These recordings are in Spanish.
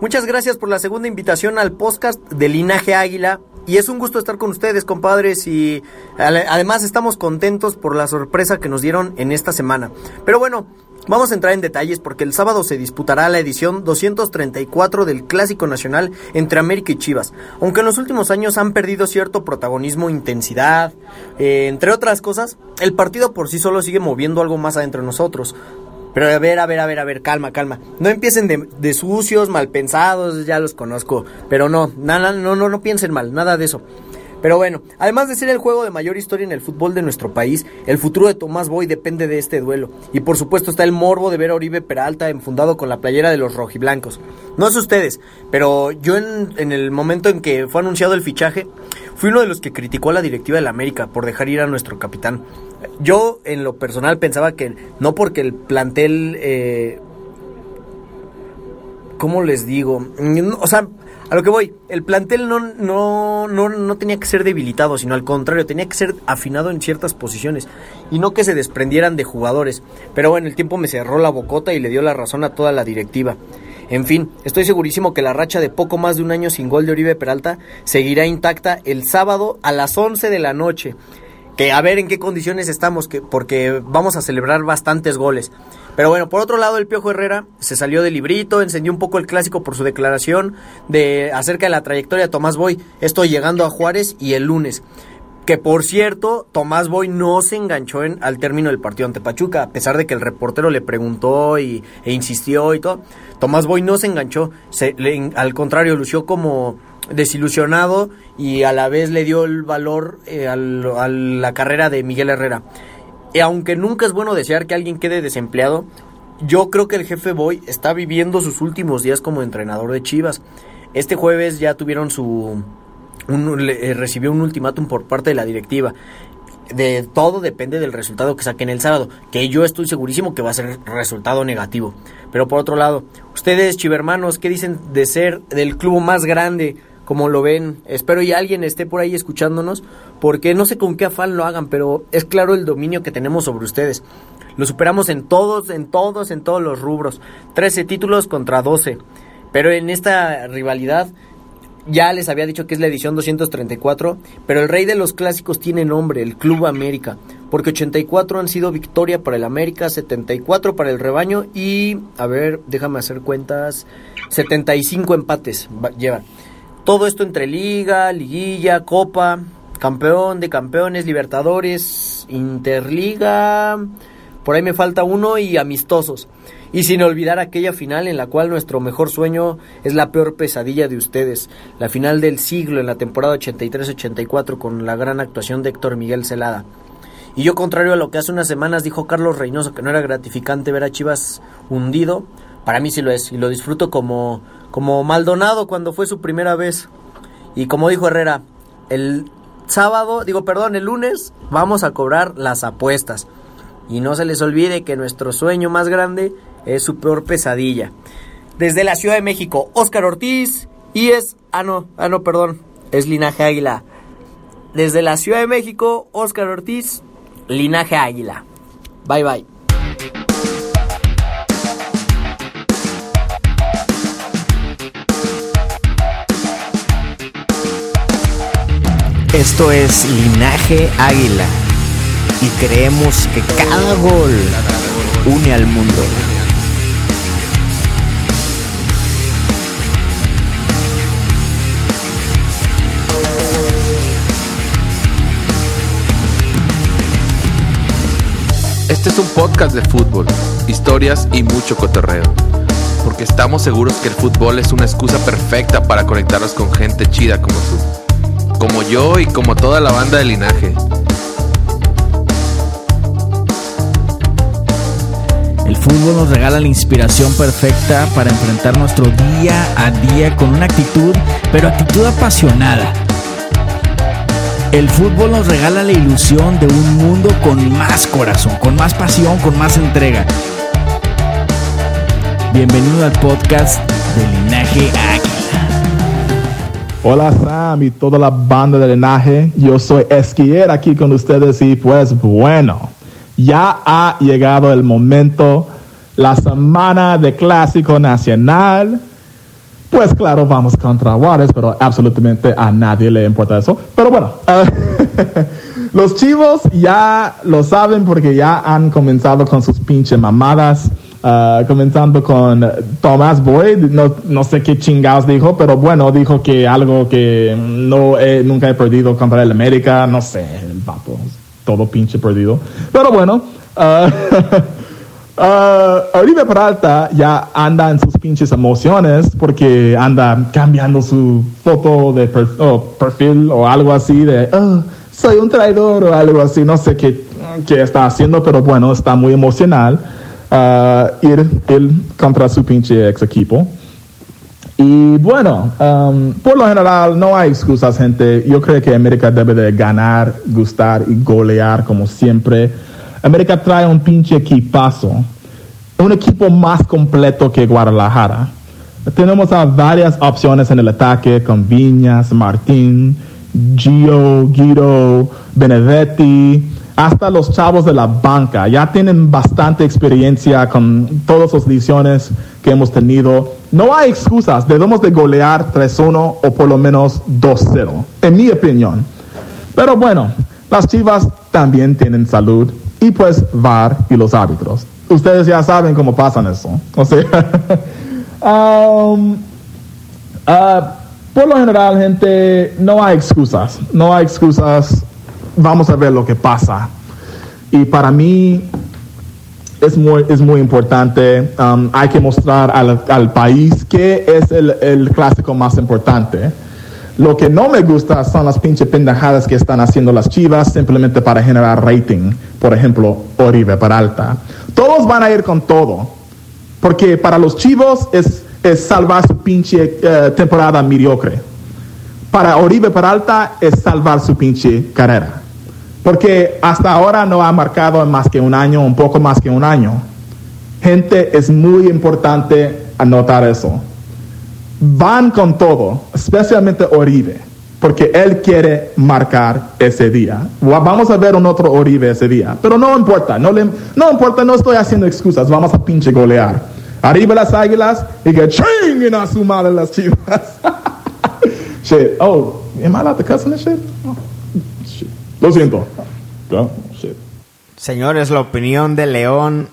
Muchas gracias por la segunda invitación al podcast de Linaje Águila. Y es un gusto estar con ustedes, compadres. Y además estamos contentos por la sorpresa que nos dieron en esta semana. Pero bueno, vamos a entrar en detalles porque el sábado se disputará la edición 234 del Clásico Nacional entre América y Chivas. Aunque en los últimos años han perdido cierto protagonismo, intensidad, eh, entre otras cosas, el partido por sí solo sigue moviendo algo más adentro de nosotros. Pero a ver, a ver, a ver, a ver, calma, calma. No empiecen de, sucios, mal pensados, ya los conozco. Pero no, nada, no, no, no piensen mal, nada de eso. Pero bueno, además de ser el juego de mayor historia en el fútbol de nuestro país, el futuro de Tomás Boy depende de este duelo. Y por supuesto está el morbo de ver a Oribe Peralta enfundado con la playera de los rojiblancos. No sé ustedes, pero yo en, en el momento en que fue anunciado el fichaje, fui uno de los que criticó a la directiva del América por dejar ir a nuestro capitán. Yo en lo personal pensaba que no porque el plantel... Eh, ¿Cómo les digo? O sea, a lo que voy, el plantel no, no, no, no tenía que ser debilitado, sino al contrario, tenía que ser afinado en ciertas posiciones y no que se desprendieran de jugadores. Pero bueno, el tiempo me cerró la bocota y le dio la razón a toda la directiva. En fin, estoy segurísimo que la racha de poco más de un año sin gol de Oribe Peralta seguirá intacta el sábado a las 11 de la noche. A ver en qué condiciones estamos, que, porque vamos a celebrar bastantes goles. Pero bueno, por otro lado, el Piojo Herrera se salió del librito, encendió un poco el clásico por su declaración de acerca de la trayectoria de Tomás Boy, esto llegando a Juárez y el lunes. Que por cierto, Tomás Boy no se enganchó en, al término del partido ante Pachuca, a pesar de que el reportero le preguntó y, e insistió y todo. Tomás Boy no se enganchó, se, le, al contrario, lució como desilusionado y a la vez le dio el valor eh, a la carrera de Miguel Herrera. Y aunque nunca es bueno desear que alguien quede desempleado, yo creo que el jefe Boy está viviendo sus últimos días como entrenador de Chivas. Este jueves ya tuvieron su... Le, recibió un ultimátum por parte de la directiva. De todo depende del resultado que saquen el sábado, que yo estoy segurísimo que va a ser resultado negativo. Pero por otro lado, ustedes, chivermanos, ¿qué dicen de ser del club más grande? Como lo ven. Espero y alguien esté por ahí escuchándonos, porque no sé con qué afán lo hagan, pero es claro el dominio que tenemos sobre ustedes. Lo superamos en todos, en todos, en todos los rubros. 13 títulos contra 12. Pero en esta rivalidad ya les había dicho que es la edición 234, pero el rey de los clásicos tiene nombre, el Club América, porque 84 han sido victoria para el América, 74 para el rebaño y, a ver, déjame hacer cuentas, 75 empates llevan. Todo esto entre liga, liguilla, copa, campeón de campeones, libertadores, interliga, por ahí me falta uno y amistosos. Y sin olvidar aquella final en la cual nuestro mejor sueño es la peor pesadilla de ustedes, la final del siglo en la temporada 83-84 con la gran actuación de Héctor Miguel Celada. Y yo, contrario a lo que hace unas semanas dijo Carlos Reynoso que no era gratificante ver a Chivas hundido, para mí sí lo es y lo disfruto como como Maldonado cuando fue su primera vez. Y como dijo Herrera, el sábado, digo perdón, el lunes vamos a cobrar las apuestas. Y no se les olvide que nuestro sueño más grande es su peor pesadilla. Desde la Ciudad de México, Óscar Ortiz y es, ah no, ah no, perdón, es Linaje Águila. Desde la Ciudad de México, Óscar Ortiz, Linaje Águila. Bye bye. Esto es Linaje Águila y creemos que cada gol une al mundo. Este es un podcast de fútbol, historias y mucho cotorreo. Porque estamos seguros que el fútbol es una excusa perfecta para conectarnos con gente chida como tú como yo y como toda la banda de linaje. El fútbol nos regala la inspiración perfecta para enfrentar nuestro día a día con una actitud, pero actitud apasionada. El fútbol nos regala la ilusión de un mundo con más corazón, con más pasión, con más entrega. Bienvenido al podcast de Linaje Águila. Hola Sam y toda la banda de Linaje, yo soy Esquier aquí con ustedes y pues bueno, ya ha llegado el momento, la semana de Clásico Nacional. Pues claro, vamos contra Juárez, pero absolutamente a nadie le importa eso. Pero bueno, los chivos ya lo saben porque ya han comenzado con sus pinches mamadas. Uh, comenzando con Thomas Boyd, no, no, sé qué chingados dijo, pero bueno, dijo que algo que no he, nunca he perdido contra el América, no sé, el papo, todo pinche perdido. Pero bueno, uh, uh, Oribe Peralta ya anda en sus pinches emociones porque anda cambiando su foto de per, perfil o algo así de, oh, soy un traidor o algo así, no sé qué, qué está haciendo, pero bueno, está muy emocional. Uh, ir, ir, contra su pinche ex equipo. Y bueno, um, por lo general no hay excusas, gente. Yo creo que América debe de ganar, gustar y golear como siempre. América trae un pinche equipazo. Un equipo más completo que Guadalajara. Tenemos a varias opciones en el ataque con Viñas, Martín, Gio, Guido, Benedetti hasta los chavos de la banca ya tienen bastante experiencia con todas las ediciones que hemos tenido. No hay excusas, debemos de golear 3-1 o por lo menos 2-0, en mi opinión. Pero bueno, las chivas también tienen salud y pues VAR y los árbitros. Ustedes ya saben cómo pasan eso. O sea, um, uh, por lo general, gente, no hay excusas. No hay excusas vamos a ver lo que pasa. Y para mí es muy, es muy importante, um, hay que mostrar al, al país qué es el, el, clásico más importante. Lo que no me gusta son las pinches pendejadas que están haciendo las chivas simplemente para generar rating. Por ejemplo, Oribe Peralta. Todos van a ir con todo. Porque para los chivos es, es salvar su pinche uh, temporada mediocre. Para Oribe Peralta es salvar su pinche carrera. Porque hasta ahora no ha marcado más que un año, un poco más que un año. Gente, es muy importante anotar eso. Van con todo, especialmente Oribe, porque él quiere marcar ese día. Vamos a ver un otro Oribe ese día, pero no importa, no, le, no importa, no estoy haciendo excusas, vamos a pinche golear. Arriba las águilas y que chinguen a su madre las chivas. shit, oh, am I allowed to cuss in this shit? Oh. Lo siento. No, shit. Señores, la opinión de León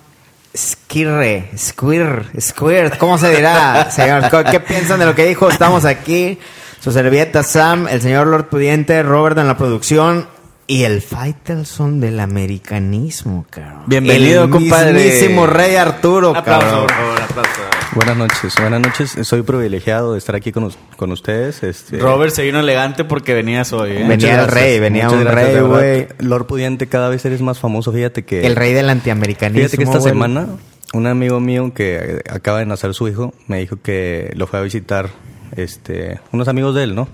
Skirre, Squir, Squirt, ¿cómo se dirá? Señor, ¿qué piensan de lo que dijo? Estamos aquí. Su servieta Sam, el señor Lord Pudiente, Robert en la producción y el Faitelson del americanismo, cabrón. Bienvenido, el compadre. mismísimo rey Arturo, aplauso, cabrón. por favor, aplauso. Buenas noches, buenas noches. Soy privilegiado de estar aquí con, con ustedes. Este... Robert se vino elegante porque venías hoy. ¿eh? Venía el rey, venía un gracias, rey, güey. Lord Pudiente, cada vez eres más famoso. Fíjate que. El rey del antiamericanismo. Fíjate que esta semana, un amigo mío que acaba de nacer su hijo me dijo que lo fue a visitar este, unos amigos de él, ¿no?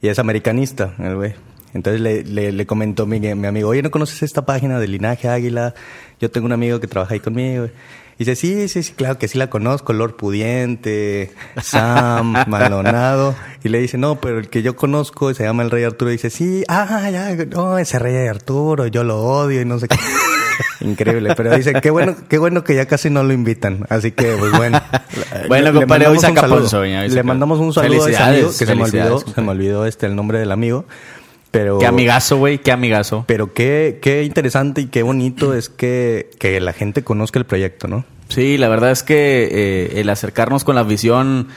Y es americanista, el güey. Entonces le, le, le comentó mi, mi amigo, oye, ¿no conoces esta página de Linaje Águila? Yo tengo un amigo que trabaja ahí conmigo. Y dice, sí, sí, sí, claro que sí la conozco, Lord Pudiente, Sam, Maldonado. Y le dice, no, pero el que yo conozco se llama el Rey Arturo. Y dice, sí, ah, ya, no, ese Rey Arturo, yo lo odio y no sé qué. Increíble, pero dice, qué bueno, qué bueno que ya casi no lo invitan. Así que, pues bueno. Bueno, compadre, hoy saca Le mandamos un saludo a ese amigo, que se me olvidó, se me olvidó este, el nombre del amigo. Pero, Qué amigazo, güey, qué amigazo. pero qué, qué interesante y qué bonito es que, que la gente conozca el proyecto, ¿no? Sí, la verdad es que eh, el acercarnos con la visión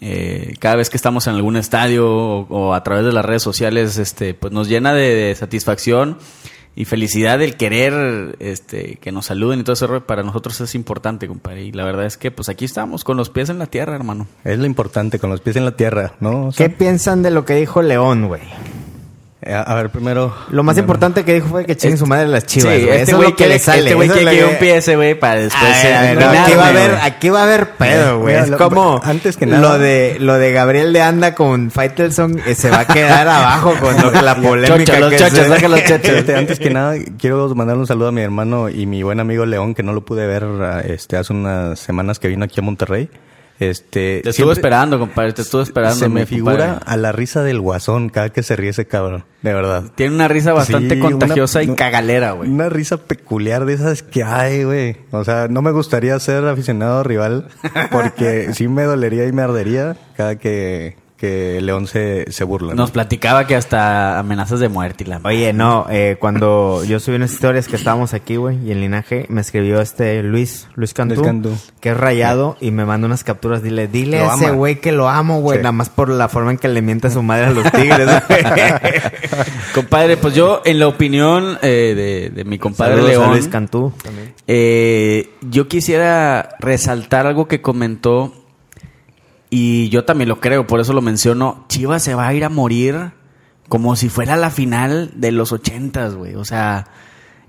eh, cada vez que estamos en algún estadio o, o a través de las redes sociales, este, pues nos llena de, de satisfacción y felicidad el querer este, que nos saluden y todo eso para nosotros es importante, compadre. Y la verdad es que pues aquí estamos con los pies en la tierra, hermano. Es lo importante, con los pies en la tierra, ¿no? O ¿Qué piensan de lo que dijo León, güey? Eh, A, ver, primero. Lo más importante que dijo fue que chinguen su madre las chivas, Sí, güey. este Eso es güey que quiere, le sale. este güey es quiere que que- empiece, güey, para después... A ver, a ver, aquí va a haber, aquí va a haber pedo, güey. Es como antes que nada- lo de lo de Gabriel de Anda con Faitelson eh, se va a quedar abajo con lo que la polémica Chocho, los que chochos, saca los chochos. Este, antes que nada, quiero mandar un saludo a mi hermano y mi buen amigo León, que no lo pude ver ah, este, hace unas semanas que vino aquí a Monterrey. Este, Te estuve esperando, compadre, te estuve esperando. Se me figura compadre. a la risa del guasón cada que se ríe ese cabrón, de verdad. Tiene una risa bastante Sí, contagiosa una- y cagalera, güey. Una risa peculiar de esas que hay, güey. O sea, no me gustaría ser aficionado rival porque sí me dolería y me ardería cada que, que León se, se burla. ¿no? Nos platicaba que hasta amenazas de muerte y la Oye, no, eh, cuando yo subí unas historias que estábamos aquí, güey, y en linaje me escribió este Luis, Luis Cantú, Luis Cantú. que es rayado, y me mandó unas capturas. Dile, dile Lo a ese güey que lo amo, güey, Sí. nada más por la forma en que le miente a su madre a los tigres, güey. Compadre, pues yo, en la opinión eh, de, de mi compadre Saludos a León, Luis Cantú también. eh, yo quisiera resaltar algo que comentó y yo también lo creo, por eso lo menciono. Chivas se va a ir a morir como si fuera la final de los ochentas, güey. O sea,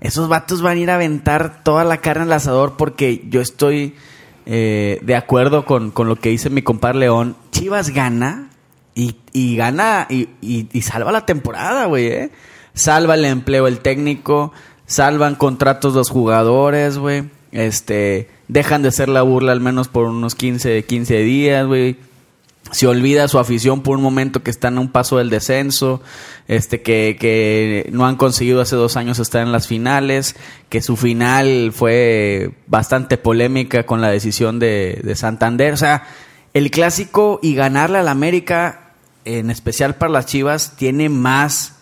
esos vatos van a ir a aventar toda la carne al asador porque yo estoy eh, de acuerdo con, con lo que dice mi compadre León. Chivas gana y, y gana y, y- y salva la temporada, güey, ¿eh? Salva el empleo el técnico, salvan contratos los jugadores, güey. Este, dejan de ser la burla al menos por unos 15, 15 días, güey. Se olvida su afición por un momento que están a un paso del descenso, este que, que no han conseguido hace dos años estar en las finales, que su final fue bastante polémica con la decisión de, de Santander. O sea, el clásico y ganarle al América, en especial para las Chivas, tiene más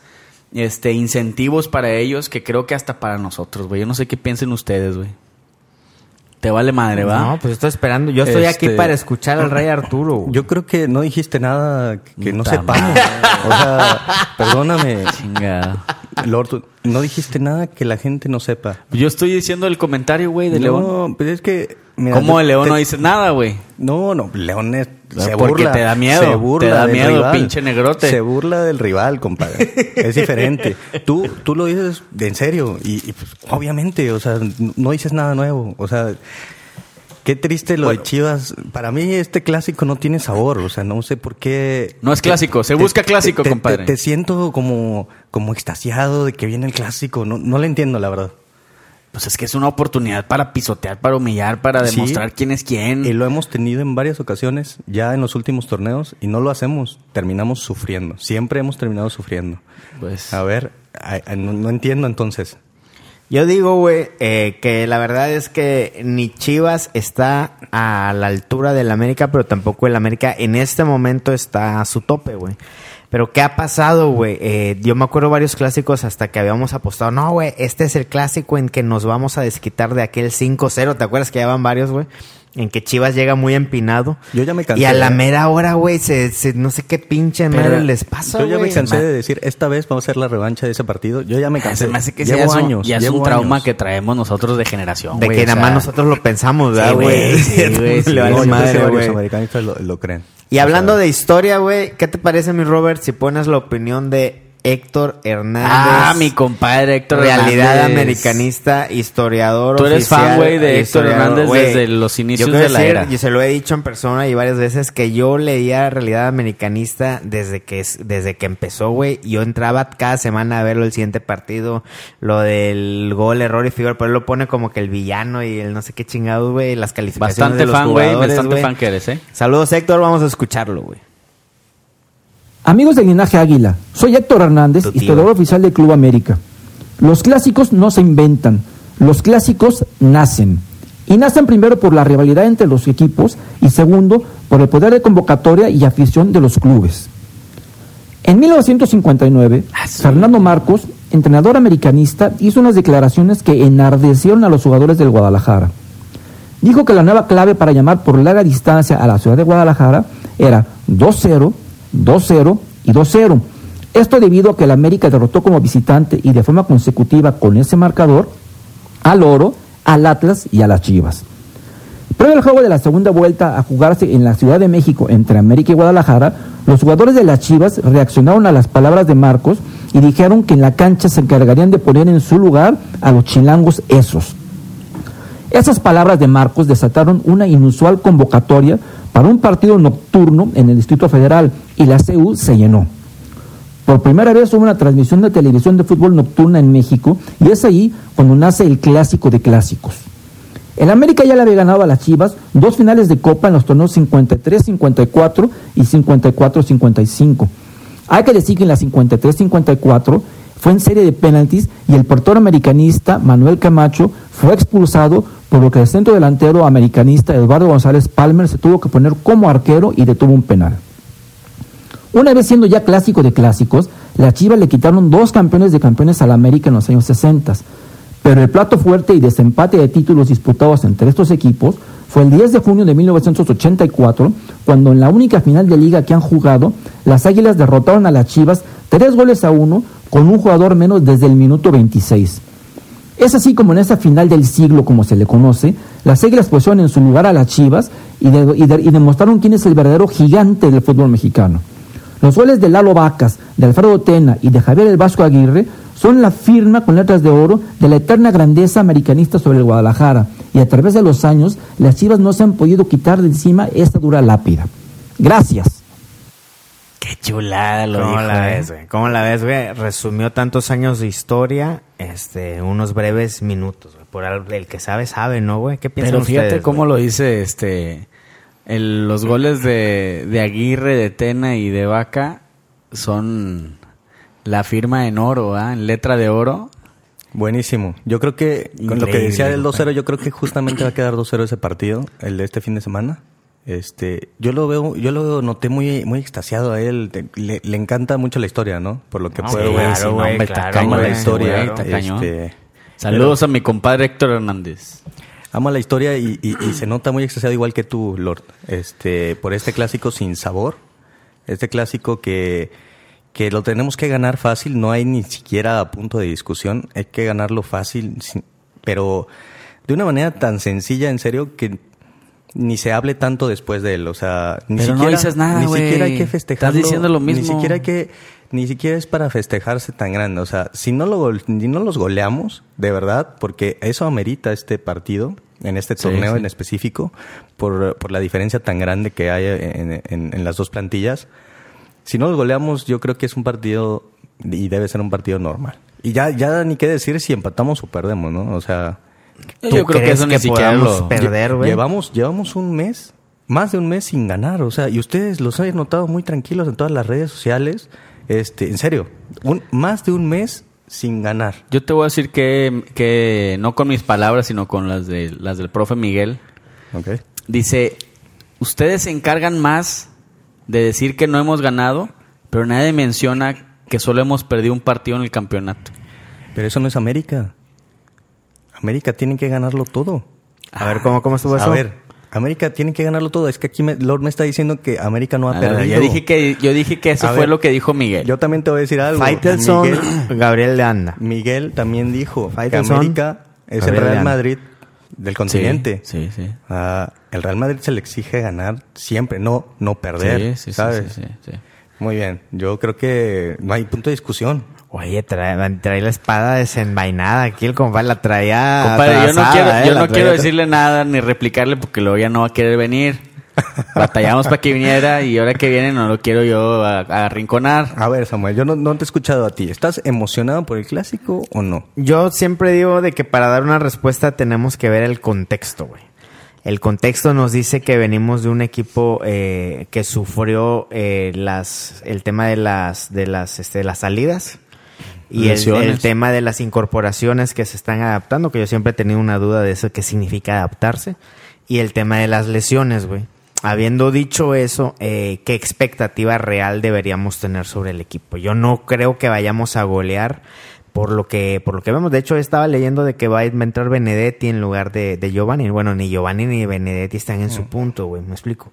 este incentivos para ellos que creo que hasta para nosotros, güey. Yo no sé qué piensen ustedes, güey. Te vale madre, ¿va? No, pues estoy esperando. Yo estoy aquí Este- para escuchar al rey Arturo. Yo creo que no dijiste nada que no sepamos. O sea, perdóname, Chingada. Lord, no dijiste nada que la gente no sepa. Yo estoy diciendo el comentario, güey, de León. No, pues es que... mira, ¿Cómo el León te- no dice nada, güey? No, no, León es, se Porque burla. te da miedo, se burla te da del miedo, rival. pinche negrote. Se burla del rival, compadre. es diferente. Tú, tú lo dices de en serio y, y, pues, obviamente, o sea, no dices nada nuevo. O sea, qué triste lo de Chivas. Para mí este clásico no tiene sabor, o sea, no sé por qué. No es clásico, se busca clásico, te- te- compadre. Te, siento como, como extasiado de que viene el clásico. No, no le entiendo, la verdad. Pues es que es una oportunidad para pisotear, para humillar, para Sí. demostrar quién es quién. Y lo hemos tenido en varias ocasiones, ya en los últimos torneos, y no lo hacemos. Terminamos sufriendo. Siempre hemos terminado sufriendo. Pues, A ver, no, no entiendo entonces. Yo digo, güey, eh, que la verdad es que ni Chivas está a la altura del América, pero tampoco el América en este momento está a su tope, güey. Pero ¿qué ha pasado, güey? Eh, yo me acuerdo varios clásicos hasta que habíamos apostado, no, güey, este es el clásico en que nos vamos a desquitar de aquel 5-0. ¿Te acuerdas que ya van varios, güey? En que Chivas llega muy empinado. Yo ya me cansé. Y a la mera hora, güey, se, se- no sé qué pinche Pero madre les pasa, Yo ya me cansé de decir, esta vez vamos a hacer la revancha de ese partido. Yo ya me cansé. se me hace que llevo ya es un, años. ya es un trauma años. que traemos nosotros de generación, De que nada más nosotros lo pensamos, ¿verdad, Sí, güey? sí, güey, sí. No, varios güey. americanistas lo, lo creen. Y hablando de historia, güey, ¿qué te parece, mi Robert, si pones la opinión de Héctor Hernández? Ah, mi compadre Héctor Realidad Hernández. americanista, historiador Tú eres oficial, fan, güey, de Héctor. Hernández desde los inicios yo de la era. Y se lo he dicho en persona y varias veces que yo leía Realidad Americanista desde que es- desde que empezó, güey. Yo entraba cada semana a verlo el siguiente partido, lo del gol, error y figura, pero él lo pone como que el villano y el no sé qué chingados, güey, las calificaciones Bastante de los fan, güey, bastante fan que eres, ¿eh? Saludos, Héctor, vamos a escucharlo, güey. Amigos del linaje Águila, soy Héctor Hernández, historiador oficial del Club América. Los clásicos no se inventan, los clásicos nacen. Y nacen primero por la rivalidad entre los equipos y segundo por el poder de convocatoria y afición de los clubes. En 1959, Fernando Marcos, entrenador americanista, hizo unas declaraciones que enardecieron a los jugadores del Guadalajara. Dijo que la nueva clave para llamar por larga distancia a la ciudad de Guadalajara era 2-0, 2-0 y 2-0. Esto debido a que el América derrotó como visitante y de forma consecutiva con ese marcador al Oro, al Atlas y a las Chivas. Previo al juego de la segunda vuelta a jugarse en la Ciudad de México entre América y Guadalajara, los jugadores de las Chivas reaccionaron a las palabras de Marcos y dijeron que en la cancha se encargarían de poner en su lugar a los chilangos esos. Esas palabras de Marcos desataron una inusual convocatoria para un partido nocturno en el Distrito Federal y la CU se llenó. Por primera vez hubo una transmisión de televisión de fútbol nocturna en México y es ahí cuando nace el clásico de clásicos. El América ya le había ganado a las Chivas dos finales de Copa en los torneos 53-54 y 54-55. Hay que decir que en la 53-54 fue en serie de penaltis y el portero americanista Manuel Camacho fue expulsado por lo que el centro delantero americanista Eduardo González Palmer se tuvo que poner como arquero y detuvo un penal. Una vez siendo ya clásico de clásicos, las Chivas le quitaron dos campeones de campeones al América en los años 60. Pero el plato fuerte y desempate de títulos disputados entre estos equipos fue el 10 de junio de 1984, cuando en la única final de liga que han jugado, las Águilas derrotaron a las Chivas tres goles a uno con un jugador menos desde el minuto 26. Es así como en esa final del siglo, como se le conoce, las Águilas pusieron en su lugar a las Chivas y, y demostraron quién es el verdadero gigante del fútbol mexicano. Los goles de Lalo Vacas, de Alfredo Tena y de Javier el Vasco Aguirre son la firma con letras de oro de la eterna grandeza americanista sobre el Guadalajara. Y a través de los años, las Chivas no se han podido quitar de encima esta dura lápida. Gracias. Qué chulada lo ¿Cómo dijo, la eh? ves, güey? ¿Cómo la ves, güey? Resumió tantos años de historia, este, unos breves minutos, güey. Por al- el que sabe, sabe, ¿no, güey? ¿Qué piensan Pero fíjate ustedes, cómo güey? lo dice este el- los goles de, de Aguirre, de Tena y de Vaca son la firma en oro, ¿ah? en letra de oro. Buenísimo. Yo creo que con lo que decía del güey. 2-0, yo creo que justamente va a quedar 2-0 ese partido, el de este fin de semana. Este, yo lo veo, yo lo noté muy, muy extasiado a él. Te- Le, le encanta mucho la historia, ¿no? Por lo que No, puedo sí, ver. no, hombre, está Ama la historia. güey, este, Saludos a mi compadre Héctor Hernández. ama la historia y, y- y se nota muy extasiado igual que tú, Lord. Este, por este clásico sin sabor. Este clásico que, que lo tenemos que ganar fácil, no hay ni siquiera punto de discusión. Hay que ganarlo fácil, sin- pero de una manera tan sencilla, en serio, que ni se hable tanto después de él. O sea, ni Pero no siquiera, dices nada, Ni siquiera hay que Estás festejarlo. diciendo lo Ni mismo. siquiera hay que ni siquiera es para festejarse tan grande. O sea, si no, lo, si no los goleamos, de verdad, porque eso amerita este partido, en este Sí, torneo sí. en específico, por, por la diferencia tan grande que hay en, en- en las dos plantillas. Si no los goleamos, yo creo que es un partido y debe ser un partido normal. Y ya, ya ni qué decir si empatamos o perdemos, ¿no? O sea, Yo creo que eso ni que siquiera lo... perder, güey? Llevamos, llevamos un mes, más de un mes sin ganar. O sea, y ustedes los han notado muy tranquilos en todas las redes sociales. Este, en serio, un, más de un mes sin ganar. Yo te voy a decir que, que no con mis palabras, sino con las, de, las del profe Miguel. Dice, ustedes se encargan más de decir que no hemos ganado, pero nadie menciona que solo hemos perdido un partido en el campeonato. Pero eso no es América. América tiene que ganarlo todo. A ver, ¿cómo, cómo estuvo eso? A ver, América tiene que ganarlo todo. Es que aquí me- Lord me está diciendo que América no ha Ah, perdido. yo dije que yo dije que eso A fue ver, lo que dijo Miguel. Yo también te voy a decir algo. Faitelson, Miguel, Gabriel de Anda. Miguel también dijo que Faitelson, América es el Real. Madrid del continente. Sí, sí, sí. Ah, el Real Madrid se le exige ganar siempre, no, no perder. Sí, sí, sí, ¿sabes? sí, sí, sí. Muy bien. Yo creo que no hay punto de discusión. Oye, trae, trae la espada desenvainada. Aquí el compadre la traía. Compadre, yo no quiero, ¿eh? yo no quiero decirle nada ni replicarle porque luego ya no va a querer venir. Batallamos para que viniera y ahora que viene no lo quiero yo a- a arrinconar. A ver, Samuel, yo no, no te he escuchado a ti. ¿Estás emocionado por el clásico o no? Yo siempre digo de que para dar una respuesta tenemos que ver el contexto, güey. El contexto nos dice que venimos de un equipo eh, que sufrió eh, las el tema de las de las este, de las salidas y el, tema de las incorporaciones que se están adaptando, que yo siempre he tenido una duda de eso, qué significa adaptarse, y el tema de las lesiones, güey. Habiendo dicho eso, eh, ¿qué expectativa real deberíamos tener sobre el equipo? Yo no creo que vayamos a golear por lo que por lo que vemos. De hecho, estaba leyendo de que va a entrar Benedetti en lugar de, de Giovanni. Bueno, ni Giovanni ni Benedetti están en su punto, güey, me explico.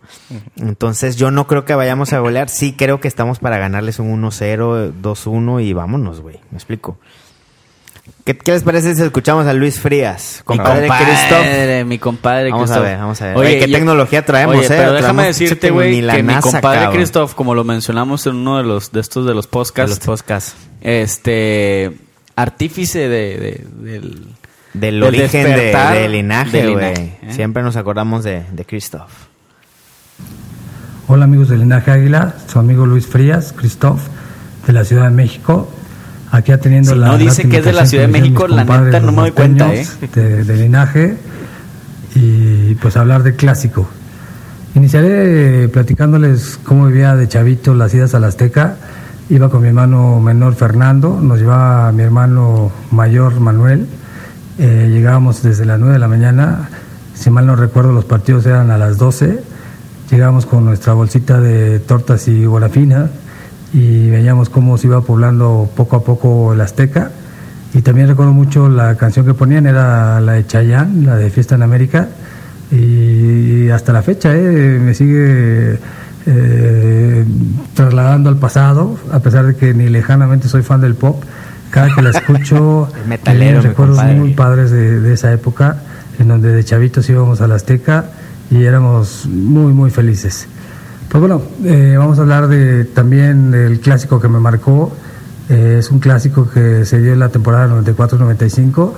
Entonces, yo no creo que vayamos a golear. Sí creo que estamos para ganarles un 1-0, 2-1 y vámonos, güey, me explico. ¿Qué, qué les parece si escuchamos a Luis Frías? Mi Compadre compadre, Christoph. mi compadre Vamos a ver, vamos a ver. Oye, ¿qué yo- tecnología traemos, Oye, eh? pero déjame decirte, güey, que mi compadre cabrón. Christoph, como lo mencionamos en uno de los de estos de los podcasts, De los podcasts. este artífice de, de- del Del, del origen de, linaje, del güey. linaje, ¿eh? Siempre nos acordamos de, de Christoph. Hola amigos del Linaje Águila, su amigo Luis Frías, Christoph, de la Ciudad de México. Aquí atendiendo Si la no dice que es de la Ciudad de México, la neta no me doy cuenta, ¿eh? De, de Linaje y pues hablar del clásico. Iniciaré platicándoles cómo vivía de chavito las idas a la Azteca. Iba con mi hermano menor Fernando, nos llevaba mi hermano mayor Manuel. Eh, llegábamos desde las 9 de la mañana, si mal no recuerdo los partidos eran a las 12. Llegábamos con nuestra bolsita de tortas y bonafina y veíamos cómo se iba poblando poco a poco el Azteca. Y también recuerdo mucho la canción que ponían, era la de Chayanne, la de Fiesta en América. Y hasta la fecha eh, me sigue eh, trasladando al pasado, a pesar de que ni lejanamente soy fan del pop. Cada que la escucho, tengo recuerdos compadre. muy padres de, de esa época, en donde de chavitos íbamos a la Azteca y éramos muy, muy felices. Pues bueno, eh, vamos a hablar de, también del clásico que me marcó. Eh, es un clásico que se dio en la temporada 94-95,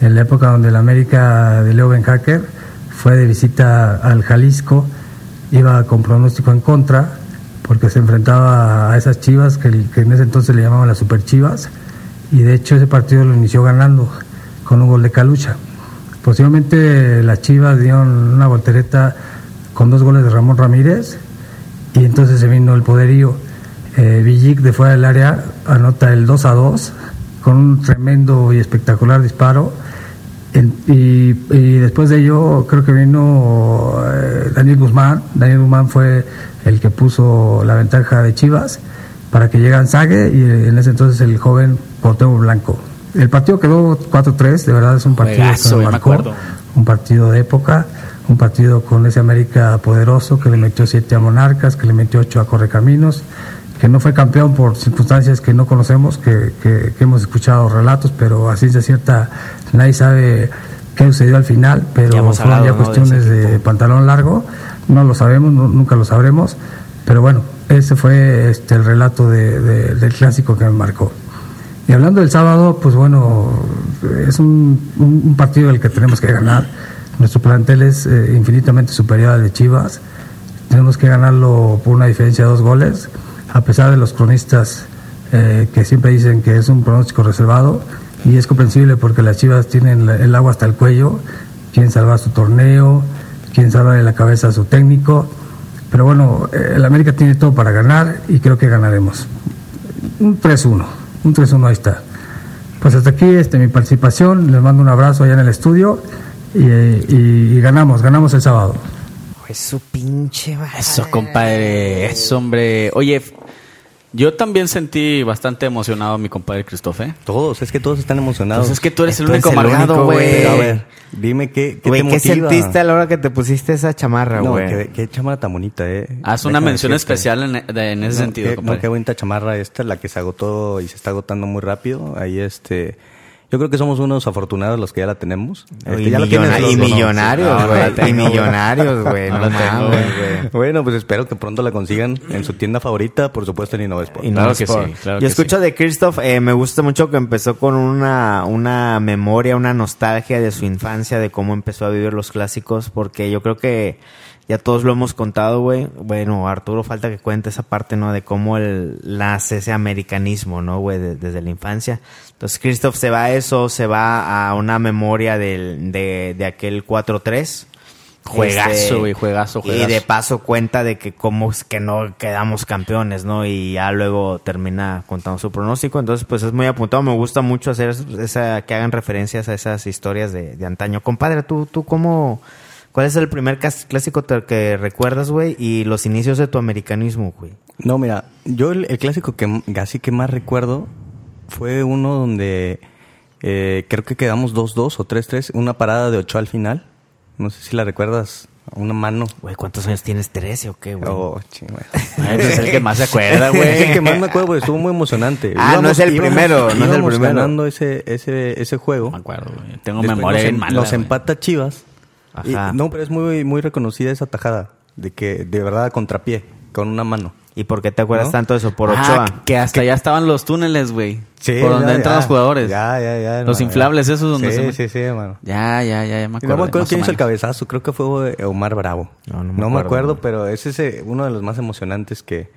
en la época donde el América de Leo Ben Hacker fue de visita al Jalisco, iba con pronóstico en contra, porque se enfrentaba a esas chivas que, en ese entonces le llamaban las super chivas, y de hecho ese partido lo inició ganando con un gol de Calucha. Posteriormente las chivas dieron una voltereta con dos goles de Ramón Ramírez, y entonces se vino el poderío. Eh, Villic de fuera del área anota el 2 a 2 con un tremendo y espectacular disparo. En- y, y después de ello creo que vino eh, Daniel Guzmán. Daniel Guzmán fue el que puso la ventaja de Chivas para que llegan Sague y en ese entonces el joven Cuauhtémoc Blanco. El partido quedó 4-3, de verdad es un partido Juegazo, que me marcó, un partido de época, un partido con ese América poderoso que le metió 7 a Monarcas, que le metió 8 a Correcaminos, que no fue campeón por circunstancias que no conocemos, que, que- que hemos escuchado relatos, pero así de cierta nadie sabe qué sucedió al final, pero fueron hablado, ya ¿no? cuestiones de, pantalón largo, no lo sabemos, no- nunca lo sabremos, pero bueno, ese fue este, el relato de- de- del clásico que me marcó. Y hablando del sábado, pues bueno, es un, un- un partido del que tenemos que ganar. Nuestro plantel es eh, infinitamente superior al de Chivas. Tenemos que ganarlo por una diferencia de dos goles, a pesar de los cronistas eh, que siempre dicen que es un pronóstico reservado. Y es comprensible porque las Chivas tienen el agua hasta el cuello, quieren salvar su torneo, quieren salvarle la cabeza a su técnico. Pero bueno, eh, el América tiene todo para ganar y creo que ganaremos. Un 3-1, un 3-1 ahí está. Pues hasta aquí este, mi participación, les mando un abrazo allá en el estudio y, y- y ganamos, ganamos el sábado. Es su pinche madre. Eso, compadre. Eso, hombre. Oye, yo también sentí bastante emocionado a mi compadre Christoph, ¿eh? Todos, es que todos están emocionados. Pues es que tú eres el único amargado, güey. a ver, dime qué, qué te ¿qué motiva? sentiste a la hora que te pusiste esa chamarra, No, güey? qué, qué chamarra tan bonita, eh. Haz una mención decirte. especial en, de- en ese No, sentido, qué, compadre. no, qué bonita chamarra esta, la que se agotó y se está agotando muy rápido. Ahí este, yo creo que somos unos afortunados los que ya la tenemos. Este, y, millonarios, no güey. y millonarios, güey. No No, mames. Bueno, pues espero que pronto la consigan en su tienda favorita, por supuesto en Innovesport. Y no Claro que sí, claro Yo que escucho sí. de Christoph, eh, me gusta mucho que empezó con una, una memoria, una nostalgia de su infancia, de cómo empezó a vivir los clásicos, porque yo creo que ya todos lo hemos contado, güey. Bueno, Arturo, falta que cuente esa parte, ¿no? De cómo él nace ese americanismo, ¿no, güey? De- desde la infancia. Entonces, Christoph se va a eso, se va a una memoria del, de, de aquel 4-3. Juegazo, Este, güey, juegazo, Y juegazo. de paso cuenta de que cómo es que no quedamos campeones, ¿no? Y ya luego termina contando su pronóstico. Entonces, pues es muy apuntado. Me gusta mucho hacer esa, que hagan referencias a esas historias de, de antaño. Compadre, ¿tú, tú cómo, cuál es el primer clásico que recuerdas, güey? Y los inicios de tu americanismo, güey. No, mira, yo el, el clásico que así que más recuerdo fue uno donde eh, creo que quedamos 2-2 o 3-3, una parada de 8 al final. No sé si la recuerdas. una mano. Güey, ¿cuántos años tienes? ¿13 o qué, güey? Oh. Ay, pues es el que más se acuerda, Es el güey. que más me acuerdo, porque estuvo muy emocionante. Ah, no es el primero, no es el íbamos primero. ganando ese, ese, ese juego. Me acuerdo, güey. Tengo Después memoria nos, bien em- mala. Nos güey. empata Chivas. Y- Ajá. no, pero es muy, muy reconocida esa tajada. De que de verdad a contrapié, con una mano. ¿Y por qué te acuerdas ¿No? tanto de eso? Por Ah, Ochoa. que hasta allá estaban los túneles, güey. Sí, Por donde ya, entran ya. los jugadores. Ya, ya, ya. Los hermano, inflables ya. esos donde sí, se- Sí, sí, hermano. Ya, ya, ya, ya me acuerdo. no me acuerdo quién hizo el cabezazo, creo que fue Omar Bravo. No, no me acuerdo, pero ese es uno de los más emocionantes que,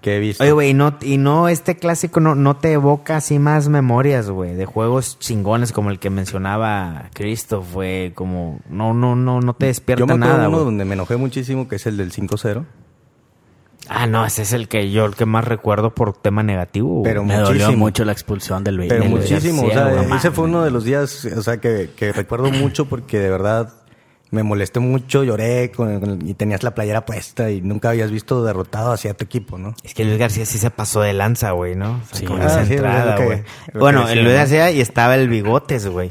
que he visto. Oye, güey, y no, y no, este clásico no, no te evoca así más memorias, güey, de juegos chingones como el que mencionaba Christoph, güey, como, no, no, no, no te despierta Yo me acuerdo nada, uno donde me enojé muchísimo, que es el del 5-0. Ah, no, ese es el que yo, el que más recuerdo por tema negativo. Pero Me dolió muchísimo. mucho la expulsión del Pero del- muchísimo, o García, sea, güey, ese fue uno de los días, o sea, que, que recuerdo mucho porque de verdad me molesté mucho, lloré con- con- y tenías la playera puesta y nunca habías visto derrotado hacia tu equipo, ¿no? Es que Luis García sí se pasó de lanza, güey, ¿no? O sea, Sí, con ah, esa sí, entrada, güey. Bueno, el Luis. García y estaba el bigotes, güey.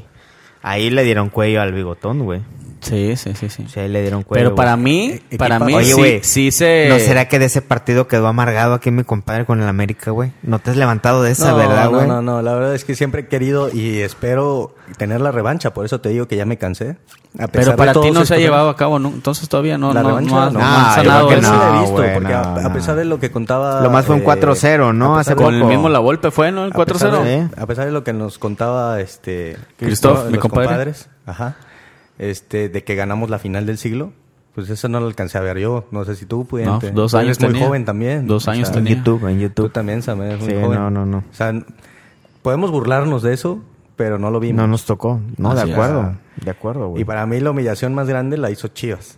Ahí le dieron cuello al bigotón, güey. Sí, sí, sí, sí. O sea, ahí le dieron cuello. Pero para mí, Eh, para mí Oye, sí, güey, sí se... ¿No será que de ese partido quedó amargado aquí mi compadre con el América, güey? ¿No te has levantado de esa, no, verdad, no, güey? no, no, la verdad es que siempre he querido y espero tener la revancha, por eso te digo que ya me cansé. A pesar Pero de para ti no se ha llevado a cabo, ¿no? Entonces todavía no, La no, revancha, no, no. no No, que no, he visto, güey, porque a, no, a no. pesar de lo que contaba... Lo más fue un 4-0, ¿no? a Hace Con el poco. mismo La Volpe fue, ¿no? El A pesar 4-0. de- ¿eh? A pesar de lo que nos contaba este Christoph, los mi compadre. ajá, este, de que ganamos la final del siglo, pues eso no lo alcancé a ver yo. No sé si tú pudiste. No, dos Tú años eres muy tenía. joven también. Dos años En tenía. YouTube, en Tú YouTube. también, Sam, eres muy Sí, joven. no, no, no. O sea, podemos burlarnos de eso, pero no lo vimos. No nos tocó. No, Así de es. acuerdo. De acuerdo, güey. Y para mí la humillación más grande la hizo Chivas.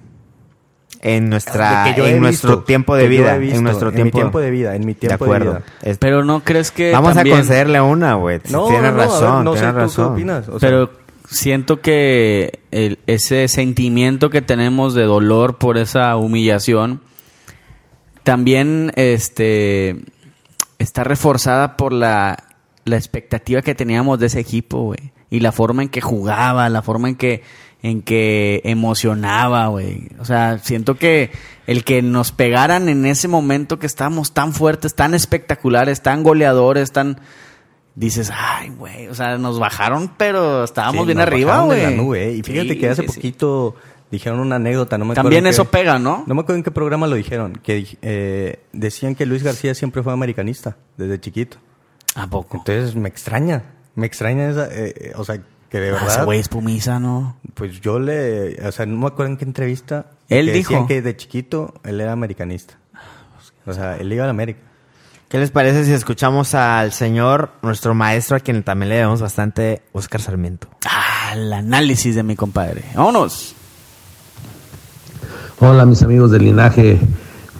En nuestra, he en nuestro visto, tiempo de vida. visto, en nuestro en tiempo, mi tiempo de vida, en mi tiempo de acuerdo. vida. Pero no crees que Vamos también- a concederle una, güey. No, tienes no, no, a ver, razón, no sé tienes tú razón. qué opinas. O sea, Pero siento que ese sentimiento que tenemos de dolor por esa humillación también este está reforzada por la, la expectativa que teníamos de ese equipo, güey. Y la forma en que jugaba, la forma en que, en que emocionaba, güey. O sea, siento que el que nos pegaran en ese momento que estábamos tan fuertes, tan espectaculares, tan goleadores, tan... Dices, ay, güey, o sea, nos bajaron, pero estábamos sí, bien nos arriba, güey. la nube, ¿eh? Y fíjate Sí, que hace sí, poquito dijeron una anécdota, no me acuerdo También eso qué- pega, ¿no? No me acuerdo en qué programa lo dijeron, que eh, decían que Luis García siempre fue americanista, desde chiquito. ¿A poco? Entonces me extraña, me extraña esa, eh, eh, o sea, que de Ah, verdad, güey es pumisa, ¿no? pues yo le, o sea, no me acuerdo en qué entrevista. Él que dijo. decían que de chiquito él era americanista. O sea, él iba a la América. ¿Qué les parece si escuchamos al señor, nuestro maestro, a quien también le debemos bastante, Oscar Sarmiento? Ah, el análisis de mi compadre. Vámonos. Hola mis amigos del linaje,